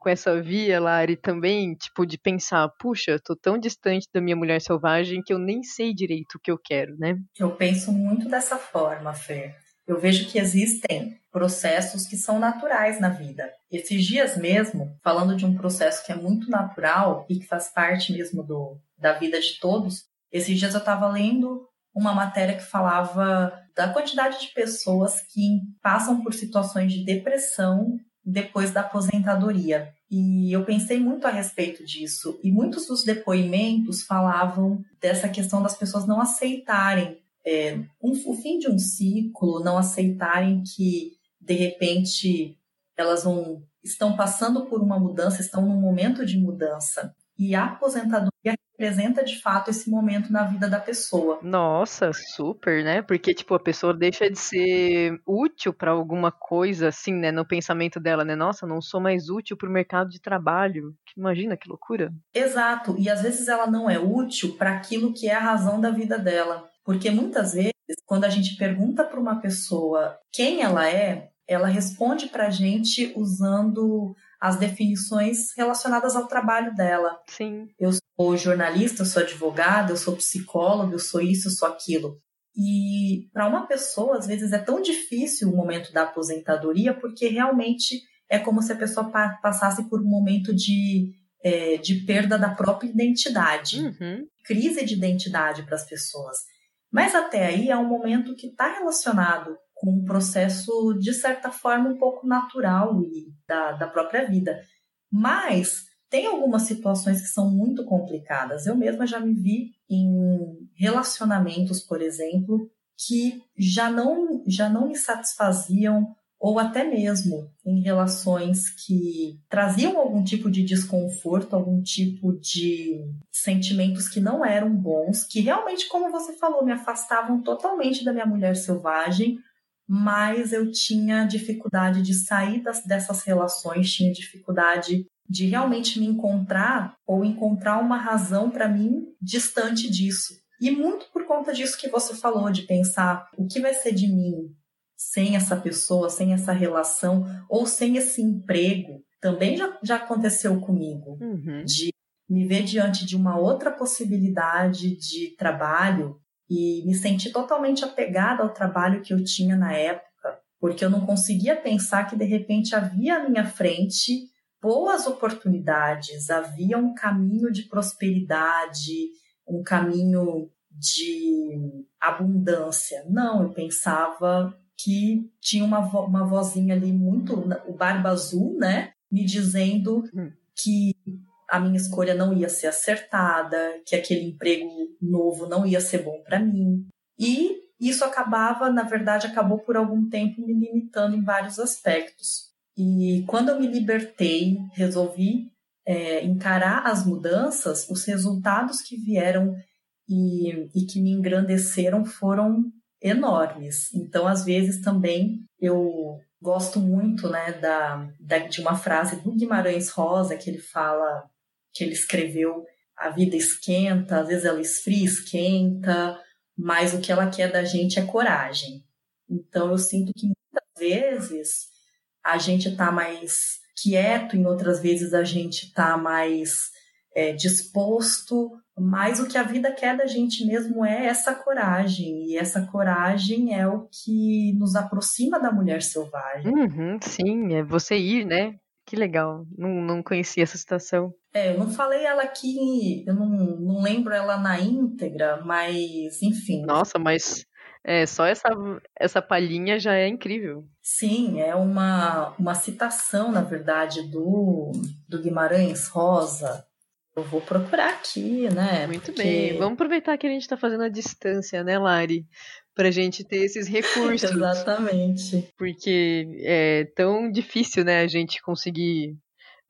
com essa via, Lari, também, tipo, de pensar, puxa, tô tão distante da minha mulher selvagem que eu nem sei direito o que eu quero, né? Eu penso muito dessa forma, Fer. Eu vejo que existem processos que são naturais na vida. Esses dias mesmo, falando de um processo que é muito natural e que faz parte mesmo do, da vida de todos, esses dias eu estava lendo uma matéria que falava da quantidade de pessoas que passam por situações de depressão depois da aposentadoria. E eu pensei muito a respeito disso. E muitos dos depoimentos falavam dessa questão das pessoas não aceitarem é, um, o fim de um ciclo, não aceitarem que, de repente, elas vão, estão passando por uma mudança, estão num momento de mudança. E a aposentadoria representa de fato esse momento na vida da pessoa. Nossa, super, né? Porque tipo a pessoa deixa de ser útil para alguma coisa assim, né, no pensamento dela, né? Nossa, não sou mais útil para o mercado de trabalho. Imagina que loucura. Exato. E às vezes ela não é útil para aquilo que é a razão da vida dela. Porque muitas vezes, quando a gente pergunta para uma pessoa quem ela é, ela responde para a gente usando as definições relacionadas ao trabalho dela. Sim. Eu sou jornalista, eu sou advogada, eu sou psicóloga, eu sou isso, eu sou aquilo. E para uma pessoa, às vezes, é tão difícil o momento da aposentadoria, porque realmente é como se a pessoa passasse por um momento de, é, de perda da própria identidade, uhum. crise de identidade para as pessoas. Mas até aí é um momento que está relacionado com um processo, de certa forma, um pouco natural e da, da própria vida. Mas tem algumas situações que são muito complicadas. Eu mesma já me vi em relacionamentos, por exemplo, que já não, já não me satisfaziam ou até mesmo em relações que traziam algum tipo de desconforto, algum tipo de sentimentos que não eram bons, que realmente, como você falou, me afastavam totalmente da minha mulher selvagem, mas eu tinha dificuldade de sair das, dessas relações, tinha dificuldade de realmente me encontrar ou encontrar uma razão para mim distante disso. E muito por conta disso que você falou, de pensar o que vai ser de mim sem essa pessoa, sem essa relação ou sem esse emprego, também já, já aconteceu comigo. Uhum. De me ver diante de uma outra possibilidade de trabalho e me sentir totalmente apegada ao trabalho que eu tinha na época, porque eu não conseguia pensar que de repente havia à minha frente boas oportunidades, havia um caminho de prosperidade, um caminho de abundância. Não, eu pensava que tinha uma, uma vozinha ali muito, o Barba Azul, né? Me dizendo hum. que a minha escolha não ia ser acertada, que aquele emprego novo não ia ser bom para mim. E isso acabava, na verdade, acabou por algum tempo me limitando em vários aspectos. E quando eu me libertei, resolvi é, encarar as mudanças, os resultados que vieram e, e que me engrandeceram foram enormes. Então, às vezes também eu gosto muito, né, da, da, de uma frase do Guimarães Rosa que ele fala, que ele escreveu: a vida esquenta, às vezes ela esfria, esquenta, mas o que ela quer da gente é coragem. Então, eu sinto que muitas vezes a gente está mais quieto, em outras vezes a gente está mais é, disposto mas o que a vida quer da gente mesmo é essa coragem. E essa coragem é o que nos aproxima da mulher selvagem. Uhum, sim, é você ir, né? Que legal. Não, não conhecia essa situação. É, eu não falei ela aqui, eu não, não lembro ela na íntegra, mas enfim. Nossa, mas É, só essa, essa palhinha já é incrível. Sim, é uma, uma citação, na verdade, do, do Guimarães Rosa. Eu vou procurar aqui, né? Muito porque... bem. Vamos aproveitar que a gente está fazendo a distância, né, Lari? Pra gente ter esses recursos. Exatamente. Porque é tão difícil, né, a gente conseguir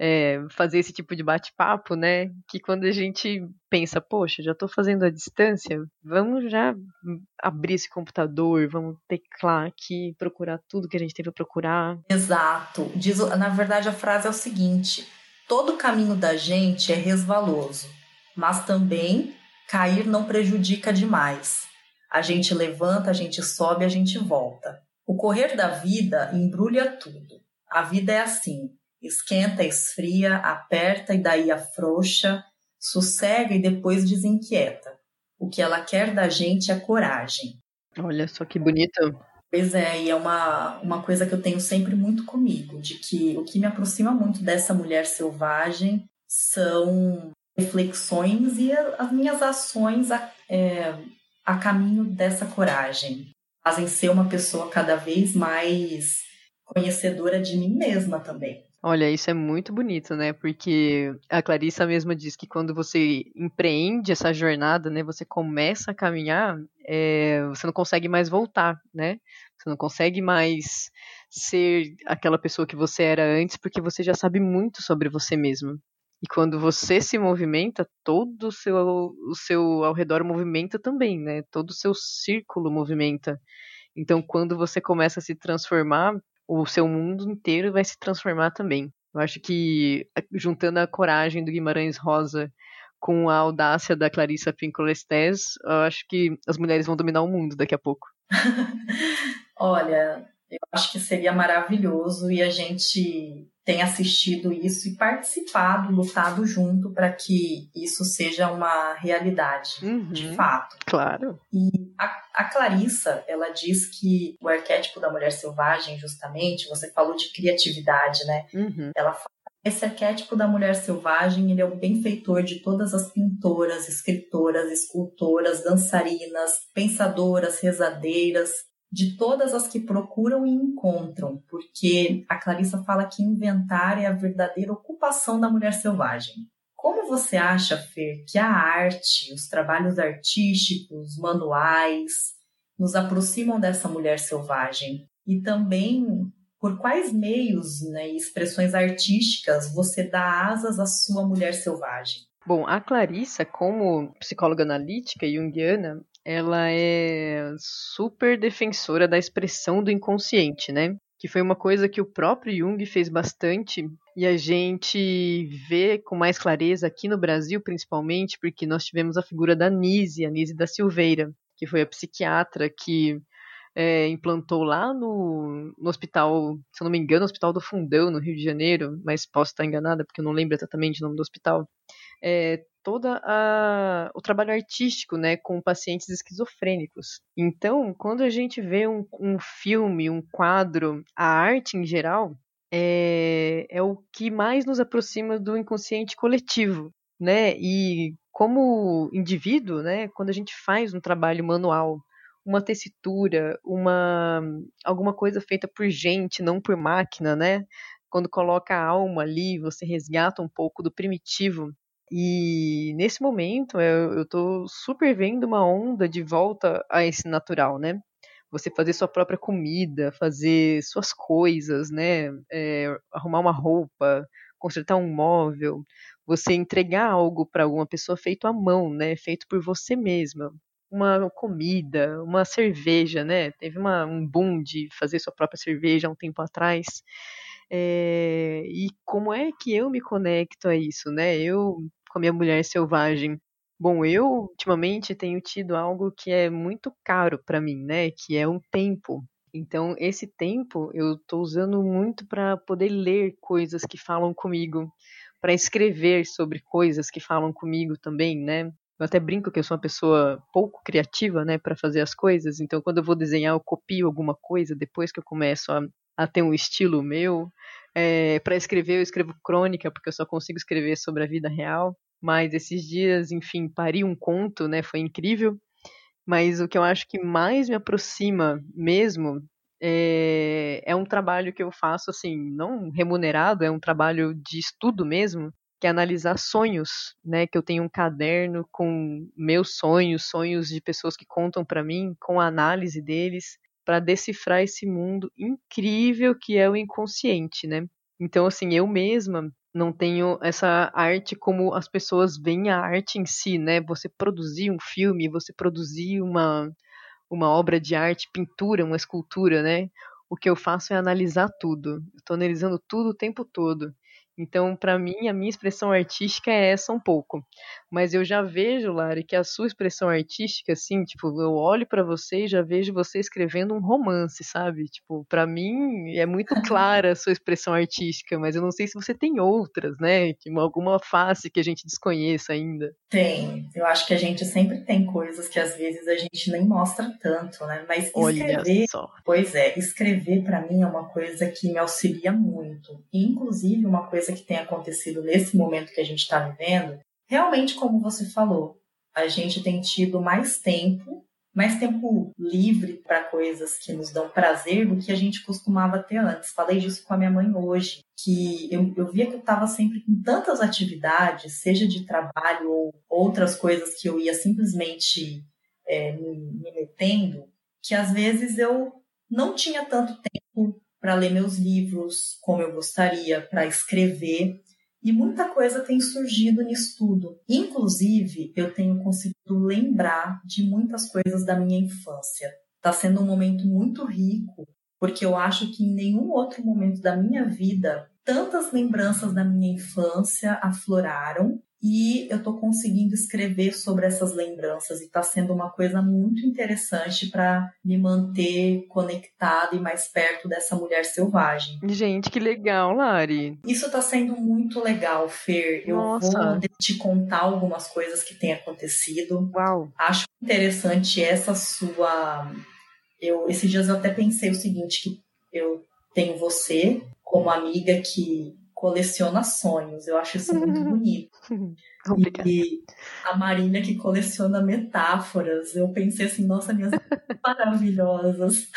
é, fazer esse tipo de bate-papo, né? Que quando a gente pensa, poxa, já estou fazendo a distância, vamos já abrir esse computador, vamos teclar aqui, procurar tudo que a gente tem para procurar. Exato. Diz, na verdade, a frase é o seguinte: todo caminho da gente é resvaloso, mas também cair não prejudica demais. A gente levanta, a gente sobe, a gente volta. O correr da vida embrulha tudo. A vida é assim Esquenta, esfria, aperta e daí afrouxa, sossega e depois desinquieta. O que ela quer da gente é coragem. Olha só que bonito. Pois é, e é uma, uma coisa que eu tenho sempre muito comigo, de que o que me aproxima muito dessa mulher selvagem são reflexões e as minhas ações a, é, a caminho dessa coragem. Fazem ser uma pessoa cada vez mais conhecedora de mim mesma também. Olha, isso é muito bonito, né? Porque a Clarissa mesma diz que quando você empreende essa jornada, né? Você começa a caminhar, é, você não consegue mais voltar, né? Você não consegue mais ser aquela pessoa que você era antes, porque você já sabe muito sobre você mesmo. E quando você se movimenta, todo o seu, o seu ao redor movimenta também, né? Todo o seu círculo movimenta. Então, quando você começa a se transformar, o seu mundo inteiro vai se transformar também. Eu acho que, juntando a coragem do Guimarães Rosa com a audácia da Clarissa Pincolestes, eu acho que as mulheres vão dominar o mundo daqui a pouco. Olha, eu acho que seria maravilhoso e a gente tem assistido isso e participado, lutado junto para que isso seja uma realidade, uhum, de fato. Claro. E a, a Clarissa, ela diz que o arquétipo da mulher selvagem, justamente, você falou de criatividade, né? Uhum. Ela fala esse arquétipo da mulher selvagem, ele é o benfeitor de todas as pintoras, escritoras, escultoras, dançarinas, pensadoras, rezadeiras, de todas as que procuram e encontram, porque a Clarissa fala que inventar é a verdadeira ocupação da mulher selvagem. Como você acha, Fer, que a arte, os trabalhos artísticos, manuais, nos aproximam dessa mulher selvagem? E também por quais meios né, e expressões artísticas você dá asas à sua mulher selvagem? Bom, a Clarissa, como psicóloga analítica junguiana, ela é super defensora da expressão do inconsciente, né? Que foi uma coisa que o próprio Jung fez bastante e a gente vê com mais clareza aqui no Brasil, principalmente, porque nós tivemos a figura da Nise, a Nise da Silveira, que foi a psiquiatra que é, implantou lá no, no hospital, se eu não me engano, no Hospital do Fundão, no Rio de Janeiro, mas posso estar enganada porque eu não lembro exatamente o nome do hospital, é, toda o trabalho artístico, né, com pacientes esquizofrênicos. Então, quando a gente vê um, um filme, um quadro, a arte em geral, é, é o que mais nos aproxima do inconsciente coletivo, né? E como indivíduo, né, quando a gente faz um trabalho manual, uma tessitura, uma alguma coisa feita por gente, não por máquina, né? Quando coloca a alma ali, você resgata um pouco do primitivo e nesse momento eu, estou super vendo uma onda de volta a esse natural, né? Você fazer sua própria comida, fazer suas coisas, né? É, arrumar uma roupa, consertar um móvel, você entregar algo para alguma pessoa feito à mão, né? Feito por você mesma. Uma comida, uma cerveja, né? Teve uma, um boom de fazer sua própria cerveja há um tempo atrás. É, e como é que eu me conecto a isso, né? Eu com a minha mulher selvagem? Bom, eu ultimamente tenho tido algo que é muito caro para mim, né? Que é um tempo. Então, esse tempo eu estou usando muito para poder ler coisas que falam comigo, para escrever sobre coisas que falam comigo também, né? Eu até brinco que eu sou uma pessoa pouco criativa, né, para fazer as coisas. Então, quando eu vou desenhar, eu copio alguma coisa depois que eu começo a, a ter um estilo meu. É, para escrever, eu escrevo crônica, porque eu só consigo escrever sobre a vida real. Mas esses dias, enfim, pari um conto, né? Foi incrível. Mas o que eu acho que mais me aproxima mesmo é, é um trabalho que eu faço, assim, não remunerado, é um trabalho de estudo mesmo, que é analisar sonhos, né? Que eu tenho um caderno com meus sonhos, sonhos de pessoas que contam para mim, com a análise deles, para decifrar esse mundo incrível que é o inconsciente, né? Então, assim, eu mesma não tenho essa arte como as pessoas veem a arte em si, né? Você produzir um filme, você produzir uma, uma obra de arte, pintura, uma escultura, né? O que eu faço é analisar tudo. Estou analisando tudo o tempo todo. Então, para mim, a minha expressão artística é essa um pouco. Mas eu já vejo, Lari, que a sua expressão artística, assim, tipo, eu olho para você e já vejo você escrevendo um romance, sabe? Tipo, para mim é muito clara a sua expressão artística, mas eu não sei se você tem outras, né? Alguma face que a gente desconheça ainda. Tem. Eu acho que a gente sempre tem coisas que às vezes a gente nem mostra tanto, né? Mas escrever, Olha só. pois é, escrever para mim é uma coisa que me auxilia muito. E, inclusive, uma coisa coisa que tem acontecido nesse momento que a gente está vivendo, realmente, como você falou, a gente tem tido mais tempo, mais tempo livre para coisas que nos dão prazer do que a gente costumava ter antes. Falei disso com a minha mãe hoje, que eu, eu via que eu estava sempre com tantas atividades, seja de trabalho ou outras coisas que eu ia simplesmente é, me, me metendo, que às vezes eu não tinha tanto tempo para ler meus livros como eu gostaria, para escrever. E muita coisa tem surgido nisso tudo. Inclusive, eu tenho conseguido lembrar de muitas coisas da minha infância. Está sendo um momento muito rico, porque eu acho que em nenhum outro momento da minha vida tantas lembranças da minha infância afloraram e eu estou conseguindo escrever sobre essas lembranças e está sendo uma coisa muito interessante para me manter conectada e mais perto dessa mulher selvagem. Gente, que legal, Lari. Isso está sendo muito legal, Fer. Eu Nossa. vou te contar algumas coisas que têm acontecido. Uau. Acho interessante essa sua. Eu esses dias eu até pensei o seguinte que eu tenho você como amiga que coleciona sonhos. Eu acho isso muito bonito. Obrigada. E a Marina que coleciona metáforas. Eu pensei assim, nossa, minhas maravilhosas.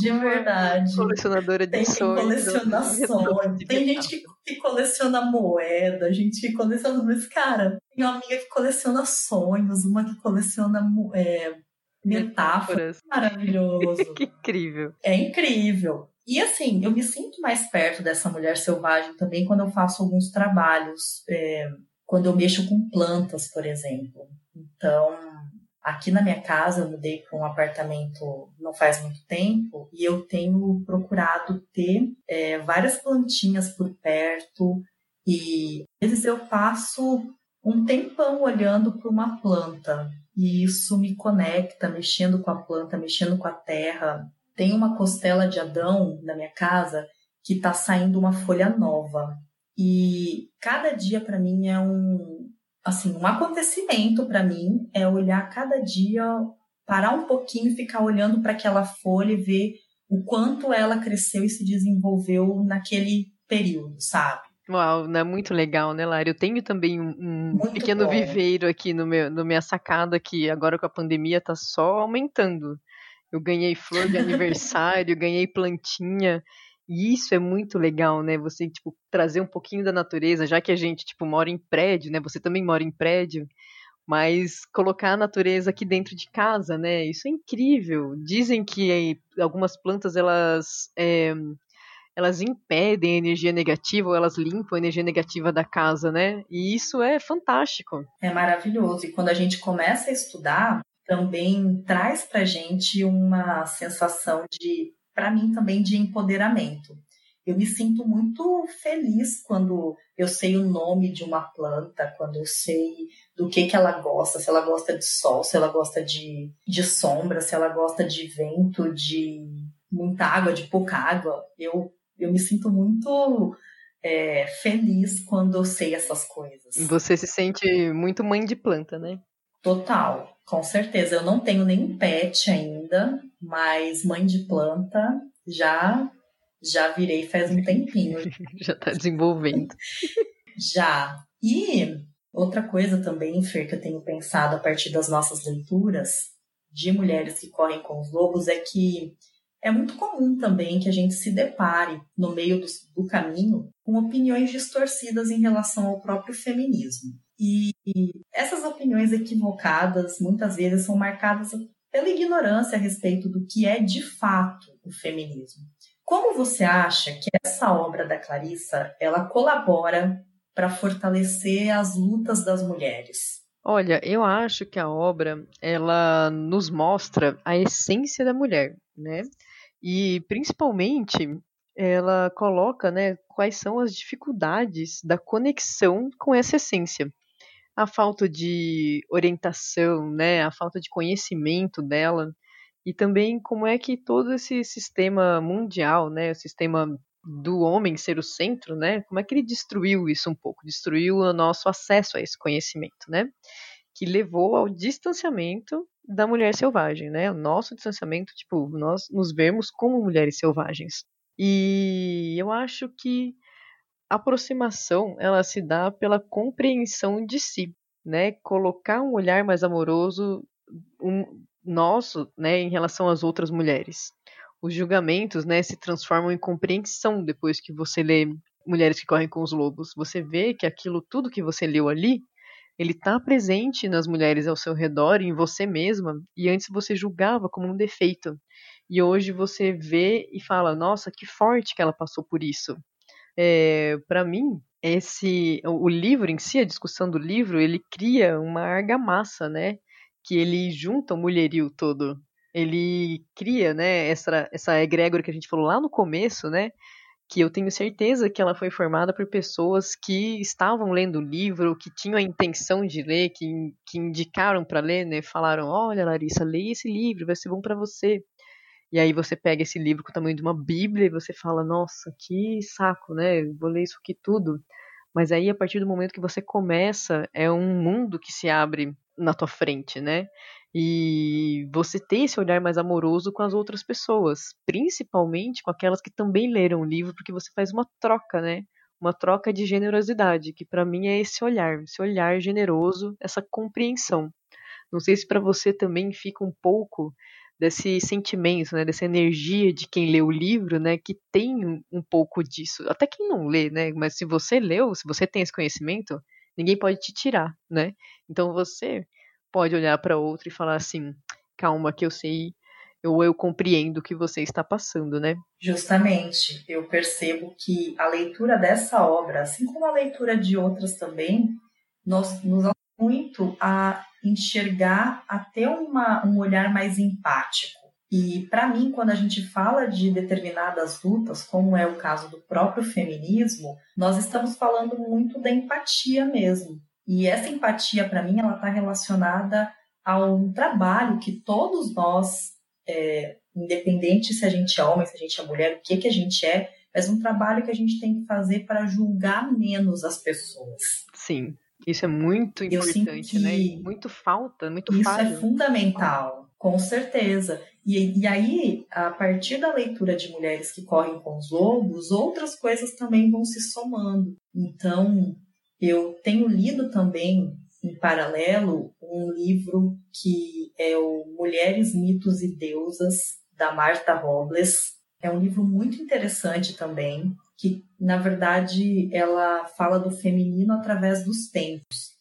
De verdade. Colecionadora de Tem sonhos. coleciona sonhos. Tem gente que, que, coleciona moeda, gente que coleciona. Mas, cara, tem uma amiga que coleciona sonhos, uma que coleciona é, metáforas. Maravilhoso. que incrível. É incrível. E assim, eu me sinto mais perto dessa mulher selvagem também quando eu faço alguns trabalhos, é, quando eu mexo com plantas, por exemplo. Então, aqui na minha casa, eu mudei para um apartamento não faz muito tempo e eu tenho procurado ter é, várias plantinhas por perto e às vezes eu passo um tempão olhando para uma planta e isso me conecta, mexendo com a planta, mexendo com a terra, tem uma costela de Adão na minha casa que está saindo uma folha nova. E cada dia para mim é um assim, um acontecimento para mim é olhar cada dia, parar um pouquinho e ficar olhando para aquela folha e ver o quanto ela cresceu e se desenvolveu naquele período, sabe? Uau, não é muito legal, né, Lara? Eu tenho também um, um pequeno bom. viveiro aqui no meu, no minha sacada que agora com a pandemia tá só aumentando. Eu ganhei flor de aniversário, ganhei plantinha. E isso é muito legal, né? Você, tipo, trazer um pouquinho da natureza, já que a gente, tipo, mora em prédio, né? Você também mora em prédio, mas colocar a natureza aqui dentro de casa, né? Isso é incrível. Dizem que algumas plantas, elas... É, elas impedem a energia negativa ou elas limpam a energia negativa da casa, né? E isso é fantástico. É maravilhoso. E quando a gente começa a estudar, também traz para gente uma sensação de, para mim também, de empoderamento. Eu me sinto muito feliz quando eu sei o nome de uma planta, quando eu sei do que, que ela gosta, se ela gosta de sol, se ela gosta de, de sombra, se ela gosta de vento, de muita água, de pouca água. Eu, eu me sinto muito é, feliz quando eu sei essas coisas. Você se sente muito mãe de planta, né? Total, com certeza. Eu não tenho nenhum pet ainda, mas mãe de planta já já virei faz um tempinho. já está desenvolvendo. já. E Outra coisa também, Fer, que eu tenho pensado a partir das nossas leituras de mulheres que correm com os lobos é que é muito comum também que a gente se depare no meio do, do caminho com opiniões distorcidas em relação ao próprio feminismo. E essas opiniões equivocadas muitas vezes são marcadas pela ignorância a respeito do que é de fato o feminismo. Como você acha que essa obra da Clarissa ela colabora para fortalecer as lutas das mulheres? Olha, eu acho que a obra ela nos mostra a essência da mulher, né? E principalmente ela coloca, né, quais são as dificuldades da conexão com essa essência. A falta de orientação, né, a falta de conhecimento dela e também como é que todo esse sistema mundial, né, o sistema do homem ser o centro, né, como é que ele destruiu isso um pouco, destruiu o nosso acesso a esse conhecimento, né, que levou ao distanciamento da mulher selvagem, né? O nosso distanciamento, tipo, nós nos vemos como mulheres selvagens. E eu acho que aproximação, ela se dá pela compreensão de si, né? Colocar um olhar mais amoroso um, nosso, né, em relação às outras mulheres. Os julgamentos, né, se transformam em compreensão depois que você lê Mulheres que Correm com os Lobos. Você vê que aquilo tudo que você leu ali ele está presente nas mulheres ao seu redor, em você mesma, e antes você julgava como um defeito. E hoje você vê e fala: nossa, que forte que ela passou por isso. É, Para mim, esse o livro em si, a discussão do livro, ele cria uma argamassa, né? Que ele junta o mulherio todo. Ele cria, né? Essa, essa egrégora que a gente falou lá no começo, né? que eu tenho certeza que ela foi formada por pessoas que estavam lendo o livro, que tinham a intenção de ler, que, que indicaram para ler, né? Falaram: Olha, Larissa, leia esse livro, vai ser bom para você. E aí você pega esse livro com o tamanho de uma Bíblia e você fala: Nossa, que saco, né? Vou ler isso aqui tudo. Mas aí, a partir do momento que você começa, é um mundo que se abre na tua frente, né? E você ter esse olhar mais amoroso com as outras pessoas, principalmente com aquelas que também leram o livro, porque você faz uma troca, né? Uma troca de generosidade, que para mim é esse olhar, esse olhar generoso, essa compreensão. Não sei se para você também fica um pouco desse sentimento, né, dessa energia de quem lê o livro, né, que tem um, pouco disso. Até quem não lê, né, mas se você leu, se você tem esse conhecimento, ninguém pode te tirar, né? Então você pode olhar para outro e falar assim: calma, que eu sei, ou eu compreendo o que você está passando, né? Justamente, eu percebo que a leitura dessa obra, assim como a leitura de outras também, nos, nos muito a enxergar até uma, um olhar mais empático. E para mim, quando a gente fala de determinadas lutas, como é o caso do próprio feminismo, nós estamos falando muito da empatia mesmo. E essa empatia, para mim, ela está relacionada a um trabalho que todos nós, é, independente se a gente é homem, se a gente é mulher, o que, que a gente é, mas um trabalho que a gente tem que fazer para julgar menos as pessoas. Sim, isso é muito importante, né? Muito falta, muito Isso falho. é fundamental, com certeza. E, e aí, a partir da leitura de mulheres que correm com os lobos, outras coisas também vão se somando. Então, eu tenho lido também, em paralelo, um livro que é o Mulheres, Mitos e Deusas, da Martha Robles. É um livro muito interessante também, que, na verdade, ela fala do feminino através dos tempos.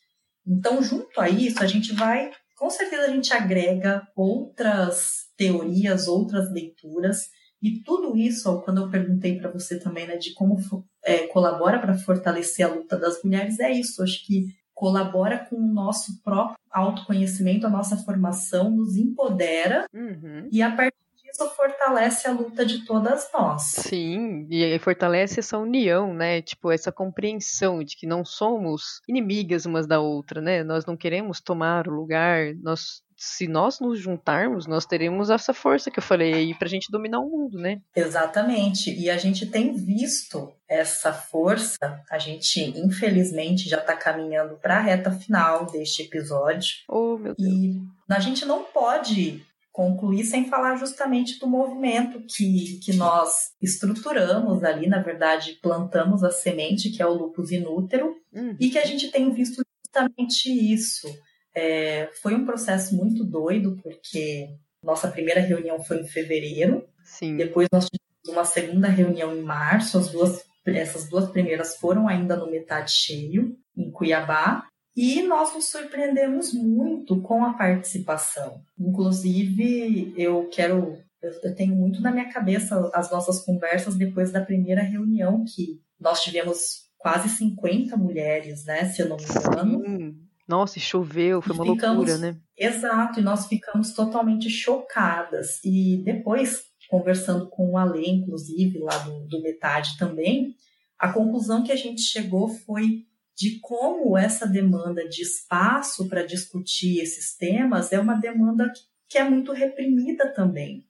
Então, junto a isso, a gente vai, com certeza, a gente agrega outras teorias, outras leituras, e tudo isso, quando eu perguntei para você também, né, de como é, colabora para fortalecer a luta das mulheres, é isso. Acho que colabora com o nosso próprio autoconhecimento, a nossa formação, nos empodera uhum. e a partir disso fortalece a luta de todas nós. Sim, e fortalece essa união, né? Tipo, essa compreensão de que não somos inimigas umas da outra, né? Nós não queremos tomar o lugar, nós se nós nos juntarmos, nós teremos essa força que eu falei aí pra gente dominar o mundo, né? Exatamente. E a gente tem visto essa força, a gente infelizmente já tá caminhando para a reta final deste episódio. Oh, meu Deus. E a gente não pode concluir sem falar justamente do movimento que, que nós estruturamos ali, na verdade, plantamos a semente, que é o lupus inútero, uhum. e que a gente tem visto Justamente isso. É, foi um processo muito doido, porque nossa primeira reunião foi em fevereiro. Sim. Depois nós tivemos uma segunda reunião em março. As duas, essas duas primeiras foram ainda no metade cheio, em Cuiabá. E nós nos surpreendemos muito com a participação. Inclusive, eu quero. Eu tenho muito na minha cabeça as nossas conversas depois da primeira reunião, que nós tivemos quase 50 mulheres, né? Se eu não me engano. Sim. Nossa, choveu, foi uma ficamos, loucura, né? Exato, e nós ficamos totalmente chocadas. E depois, conversando com o Ale, inclusive, lá do, do Metade também, a conclusão que a gente chegou foi de como essa demanda de espaço para discutir esses temas é uma demanda que é muito reprimida também.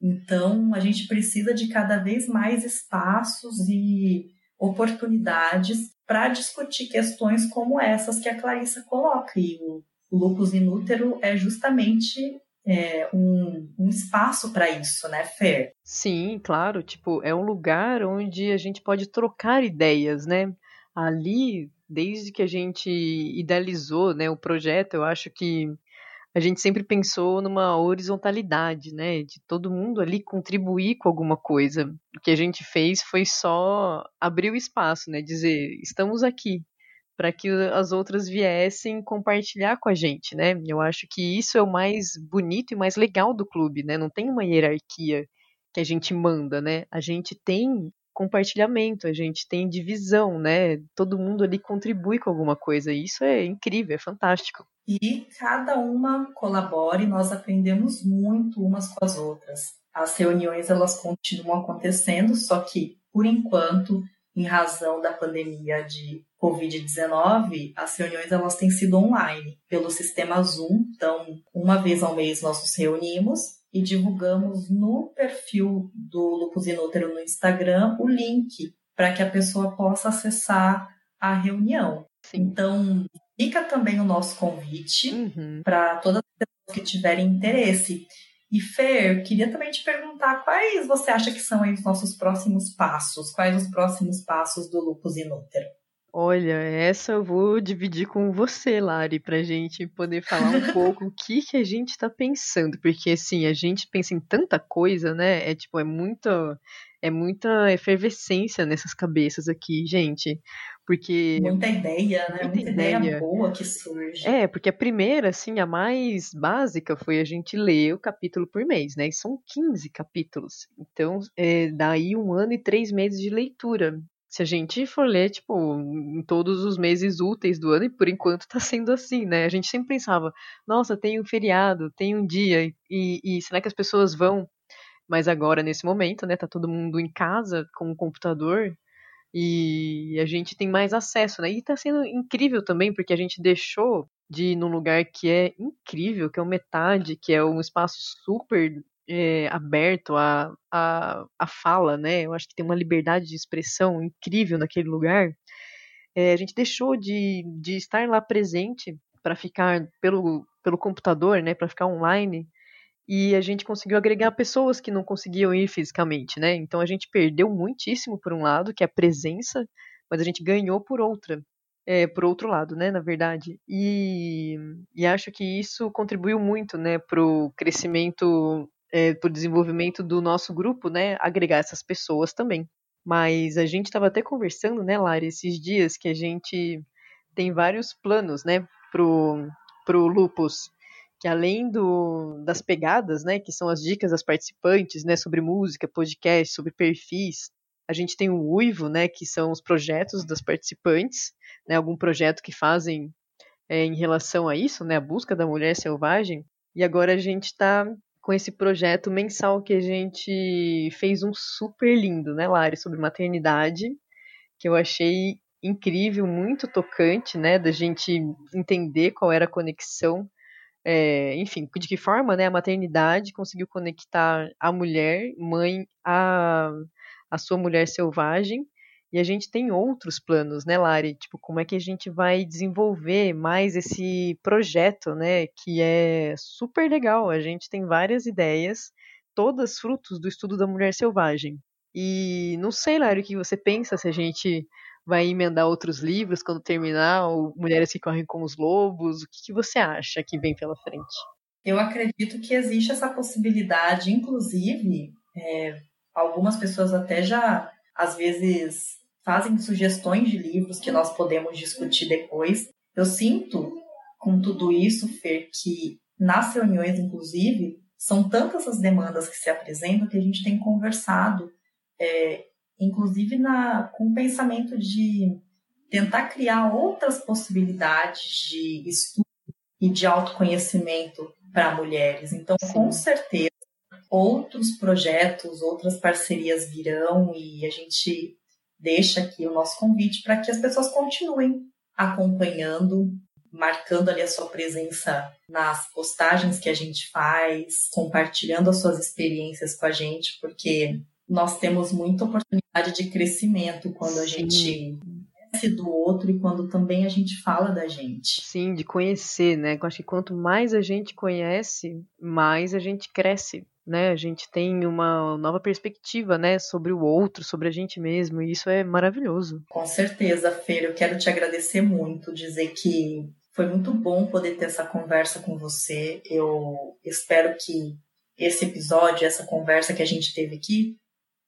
Então, a gente precisa de cada vez mais espaços e oportunidades para discutir questões como essas que a Clarissa coloca. E o lupus inútero é justamente é, um, um, espaço para isso, né, Fer? Sim, claro. Tipo, é um lugar onde a gente pode trocar ideias, né? Ali desde que a gente idealizou né, o projeto, eu acho que a gente sempre pensou numa horizontalidade, né, de todo mundo ali contribuir com alguma coisa. O que a gente fez foi só abrir o espaço, né, dizer, estamos aqui, para que as outras viessem compartilhar com a gente, né? Eu acho que isso é o mais bonito e mais legal do clube, né? Não tem uma hierarquia que a gente manda, né? A gente tem compartilhamento, a gente tem divisão, né? Todo mundo ali contribui com alguma coisa. E isso é incrível, é fantástico. E cada uma colabora e nós aprendemos muito umas com as outras. As reuniões elas continuam acontecendo, só que por enquanto, em razão da pandemia de COVID-19, as reuniões elas têm sido online pelo sistema Zoom. Então, uma vez ao mês nós nos reunimos e divulgamos no perfil do Lupus Inútero no Instagram o link para que a pessoa possa acessar a reunião. Sim. Então, fica também o nosso convite uhum. para todas as pessoas que tiverem interesse. E Fer, queria também te perguntar quais você acha que são os nossos próximos passos? Quais os próximos passos do Lupus Inútero? Olha, essa eu vou dividir com você, Lari, pra gente poder falar um pouco o que, que a gente tá pensando, porque assim, a gente pensa em tanta coisa, né? É tipo, é muita é muita efervescência nessas cabeças aqui, gente. Porque. Muita ideia, né? Muita, muita ideia. ideia. boa que surge. É, porque a primeira, assim, a mais básica foi a gente ler o capítulo por mês, né? E são 15 capítulos. Então, é, daí um ano e três meses de leitura se a gente for ler, tipo, em todos os meses úteis do ano, e por enquanto tá sendo assim, né? A gente sempre pensava, nossa, tem um feriado, tem um dia, e, e será que as pessoas vão? Mas agora, nesse momento, né, tá todo mundo em casa com o computador, e a gente tem mais acesso, né? E tá sendo incrível também, porque a gente deixou de ir num lugar que é incrível, que é o Metade, que é um espaço super é, aberto à, à, à fala, né? Eu acho que tem uma liberdade de expressão incrível naquele lugar. É, a gente deixou de, de estar lá presente para ficar pelo, pelo computador, né? Para ficar online. E a gente conseguiu agregar pessoas que não conseguiam ir fisicamente, né? Então a gente perdeu muitíssimo por um lado, que é a presença, mas a gente ganhou por outra, é, por outro lado, né, na verdade. E, e acho que isso contribuiu muito, né, para o crescimento é, por desenvolvimento do nosso grupo, né, agregar essas pessoas também. Mas a gente estava até conversando, né, Lari, esses dias que a gente tem vários planos, né, pro, pro Lupus, que além do, das pegadas, né, que são as dicas das participantes, né, sobre música, podcast, sobre perfis, a gente tem o Uivo, né, que são os projetos das participantes, né, algum projeto que fazem é, em relação a isso, né, a busca da mulher selvagem, e agora a gente está com esse projeto mensal que a gente fez um super lindo, né, Lari, sobre maternidade, que eu achei incrível, muito tocante, né, da gente entender qual era a conexão, é, enfim, de que forma, né, a maternidade conseguiu conectar a mulher, mãe, a, a sua mulher selvagem, e a gente tem outros planos, né, Lari? Tipo, como é que a gente vai desenvolver mais esse projeto, né? Que é super legal. A gente tem várias ideias, todas frutos do estudo da mulher selvagem. E não sei, Lari, o que você pensa se a gente vai emendar outros livros quando terminar, ou Mulheres que Correm com os Lobos? O que, que você acha que vem pela frente? Eu acredito que existe essa possibilidade, inclusive, é, algumas pessoas até já, às vezes, fazem sugestões de livros que nós podemos discutir depois. Eu sinto, com tudo isso, Fer, que nas reuniões, inclusive, são tantas as demandas que se apresentam que a gente tem conversado, é, inclusive na, com o pensamento de tentar criar outras possibilidades de estudo e de autoconhecimento para mulheres. Então, Sim. com certeza, outros projetos, outras parcerias virão e a gente deixa aqui o nosso convite para que as pessoas continuem acompanhando, marcando ali a sua presença nas postagens que a gente faz, compartilhando as suas experiências com a gente, porque nós temos muita oportunidade de crescimento quando Sim. a gente conhece do outro e quando também a gente fala da gente. Sim, de conhecer, né? Eu acho que quanto mais a gente conhece, mais a gente cresce, né? A gente tem uma nova perspectiva, né, sobre o outro, sobre a gente mesmo, e isso é maravilhoso. Com certeza, Fer, eu quero te agradecer muito, dizer que foi muito bom poder ter essa conversa com você. Eu espero que esse episódio, essa conversa que a gente teve aqui,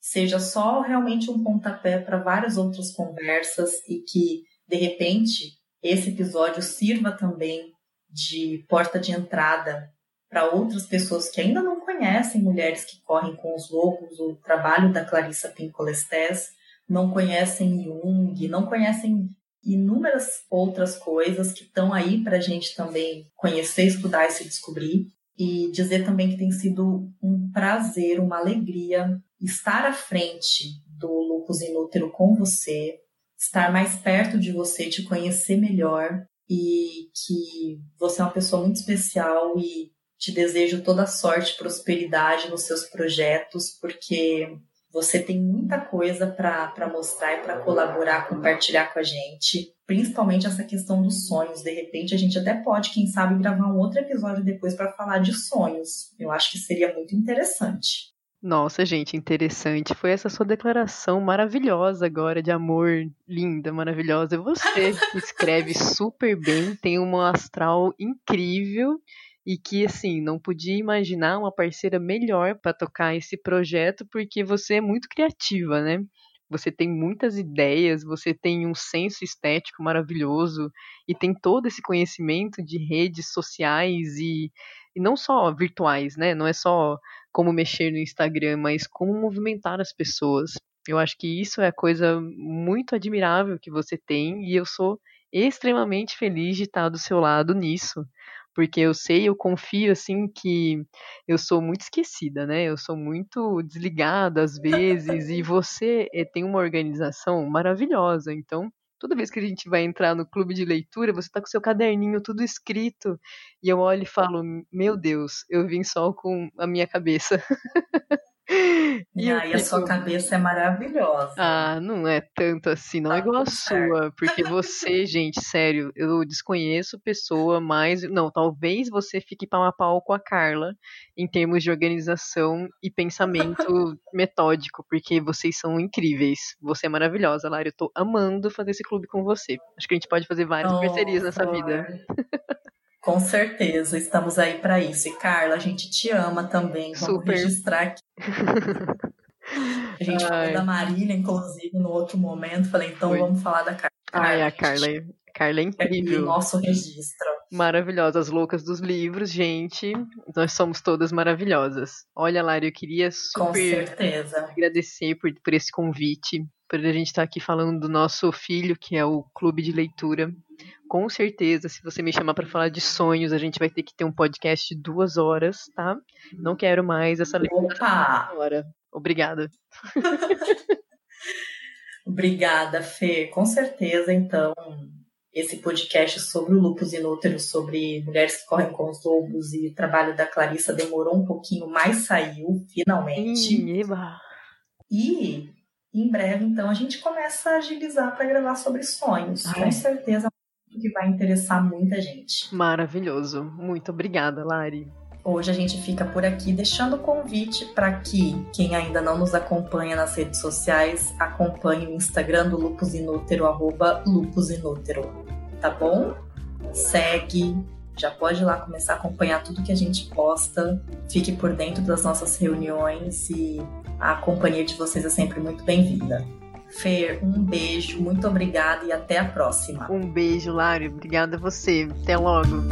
seja só realmente um pontapé para várias outras conversas e que, de repente, esse episódio sirva também de porta de entrada para outras pessoas que ainda não conhecem Mulheres que Correm com os Lobos, o trabalho da Clarissa Pincolestes, não conhecem Jung, não conhecem inúmeras outras coisas que estão aí para a gente também conhecer, estudar e se descobrir. E dizer também que tem sido um prazer, uma alegria estar à frente do Lupus Inútero com você, estar mais perto de você, te conhecer melhor e que você é uma pessoa muito especial e te desejo toda sorte, prosperidade nos seus projetos, porque você tem muita coisa para mostrar e para colaborar, compartilhar com a gente, principalmente essa questão dos sonhos. De repente, a gente até pode, quem sabe, gravar um outro episódio depois para falar de sonhos. Eu acho que seria muito interessante. Nossa, gente, interessante. Foi essa sua declaração maravilhosa agora de amor, linda, maravilhosa. Você escreve super bem, tem uma astral incrível e que assim não podia imaginar uma parceira melhor para tocar esse projeto porque você é muito criativa, né? Você tem muitas ideias, você tem um senso estético maravilhoso e tem todo esse conhecimento de redes sociais e, e não só virtuais, né? Não é só como mexer no Instagram, mas como movimentar as pessoas. Eu acho que isso é coisa muito admirável que você tem e eu sou extremamente feliz de estar do seu lado nisso, porque eu sei, eu confio assim que eu sou muito esquecida, né? Eu sou muito desligada às vezes e você eh, tem uma organização maravilhosa, então toda vez que a gente vai entrar no clube de leitura, você está com seu caderninho tudo escrito e eu olho e falo, meu Deus, eu vim só com a minha cabeça. E aí a sua cabeça é maravilhosa. Ah, não é tanto assim, não tá é igual a sua. Porque você, gente, sério, eu desconheço pessoa mais. Não, talvez você fique pau a pau com a Carla em termos de organização e pensamento metódico, porque vocês são incríveis. Você é maravilhosa, Lara. Eu tô amando fazer esse clube com você. Acho que a gente pode fazer várias oh, parcerias nessa vida. Com certeza, estamos aí para isso. E Carla, a gente te ama também. Vamos Super. registrar aqui. A gente Ai. falou da Marília, inclusive, no outro momento. Falei, então Foi. vamos falar da Carla. Ai, a Carla, é, Carla é incrível. nosso registro. Maravilhosas, loucas dos livros, gente. Nós somos todas maravilhosas. Olha, Lara, eu queria super agradecer por, por esse convite, por a gente estar aqui falando do nosso filho, que é o Clube de Leitura com certeza, se você me chamar para falar de sonhos, a gente vai ter que ter um podcast de duas horas, tá? Não quero mais essa hora. Obrigada. Obrigada, Fê. Com certeza, então, esse podcast sobre o lupus inútero, sobre mulheres que correm com os lobos e o trabalho da Clarissa demorou um pouquinho, mas saiu finalmente. Eba. E em breve, então, a gente começa a agilizar para gravar sobre sonhos. Ai. Com certeza que vai interessar muita gente. Maravilhoso. Muito obrigada, Lari. Hoje a gente fica por aqui deixando o convite para que quem ainda não nos acompanha nas redes sociais acompanhe o Instagram do Lupus Inútero, arroba Lupus Inútero, tá bom? Segue, já pode ir lá começar a acompanhar tudo que a gente posta, fique por dentro das nossas reuniões e a companhia de vocês é sempre muito bem-vinda. Fer, um beijo, muito obrigada e até a próxima. Um beijo, Lário. Obrigada a você. Até logo.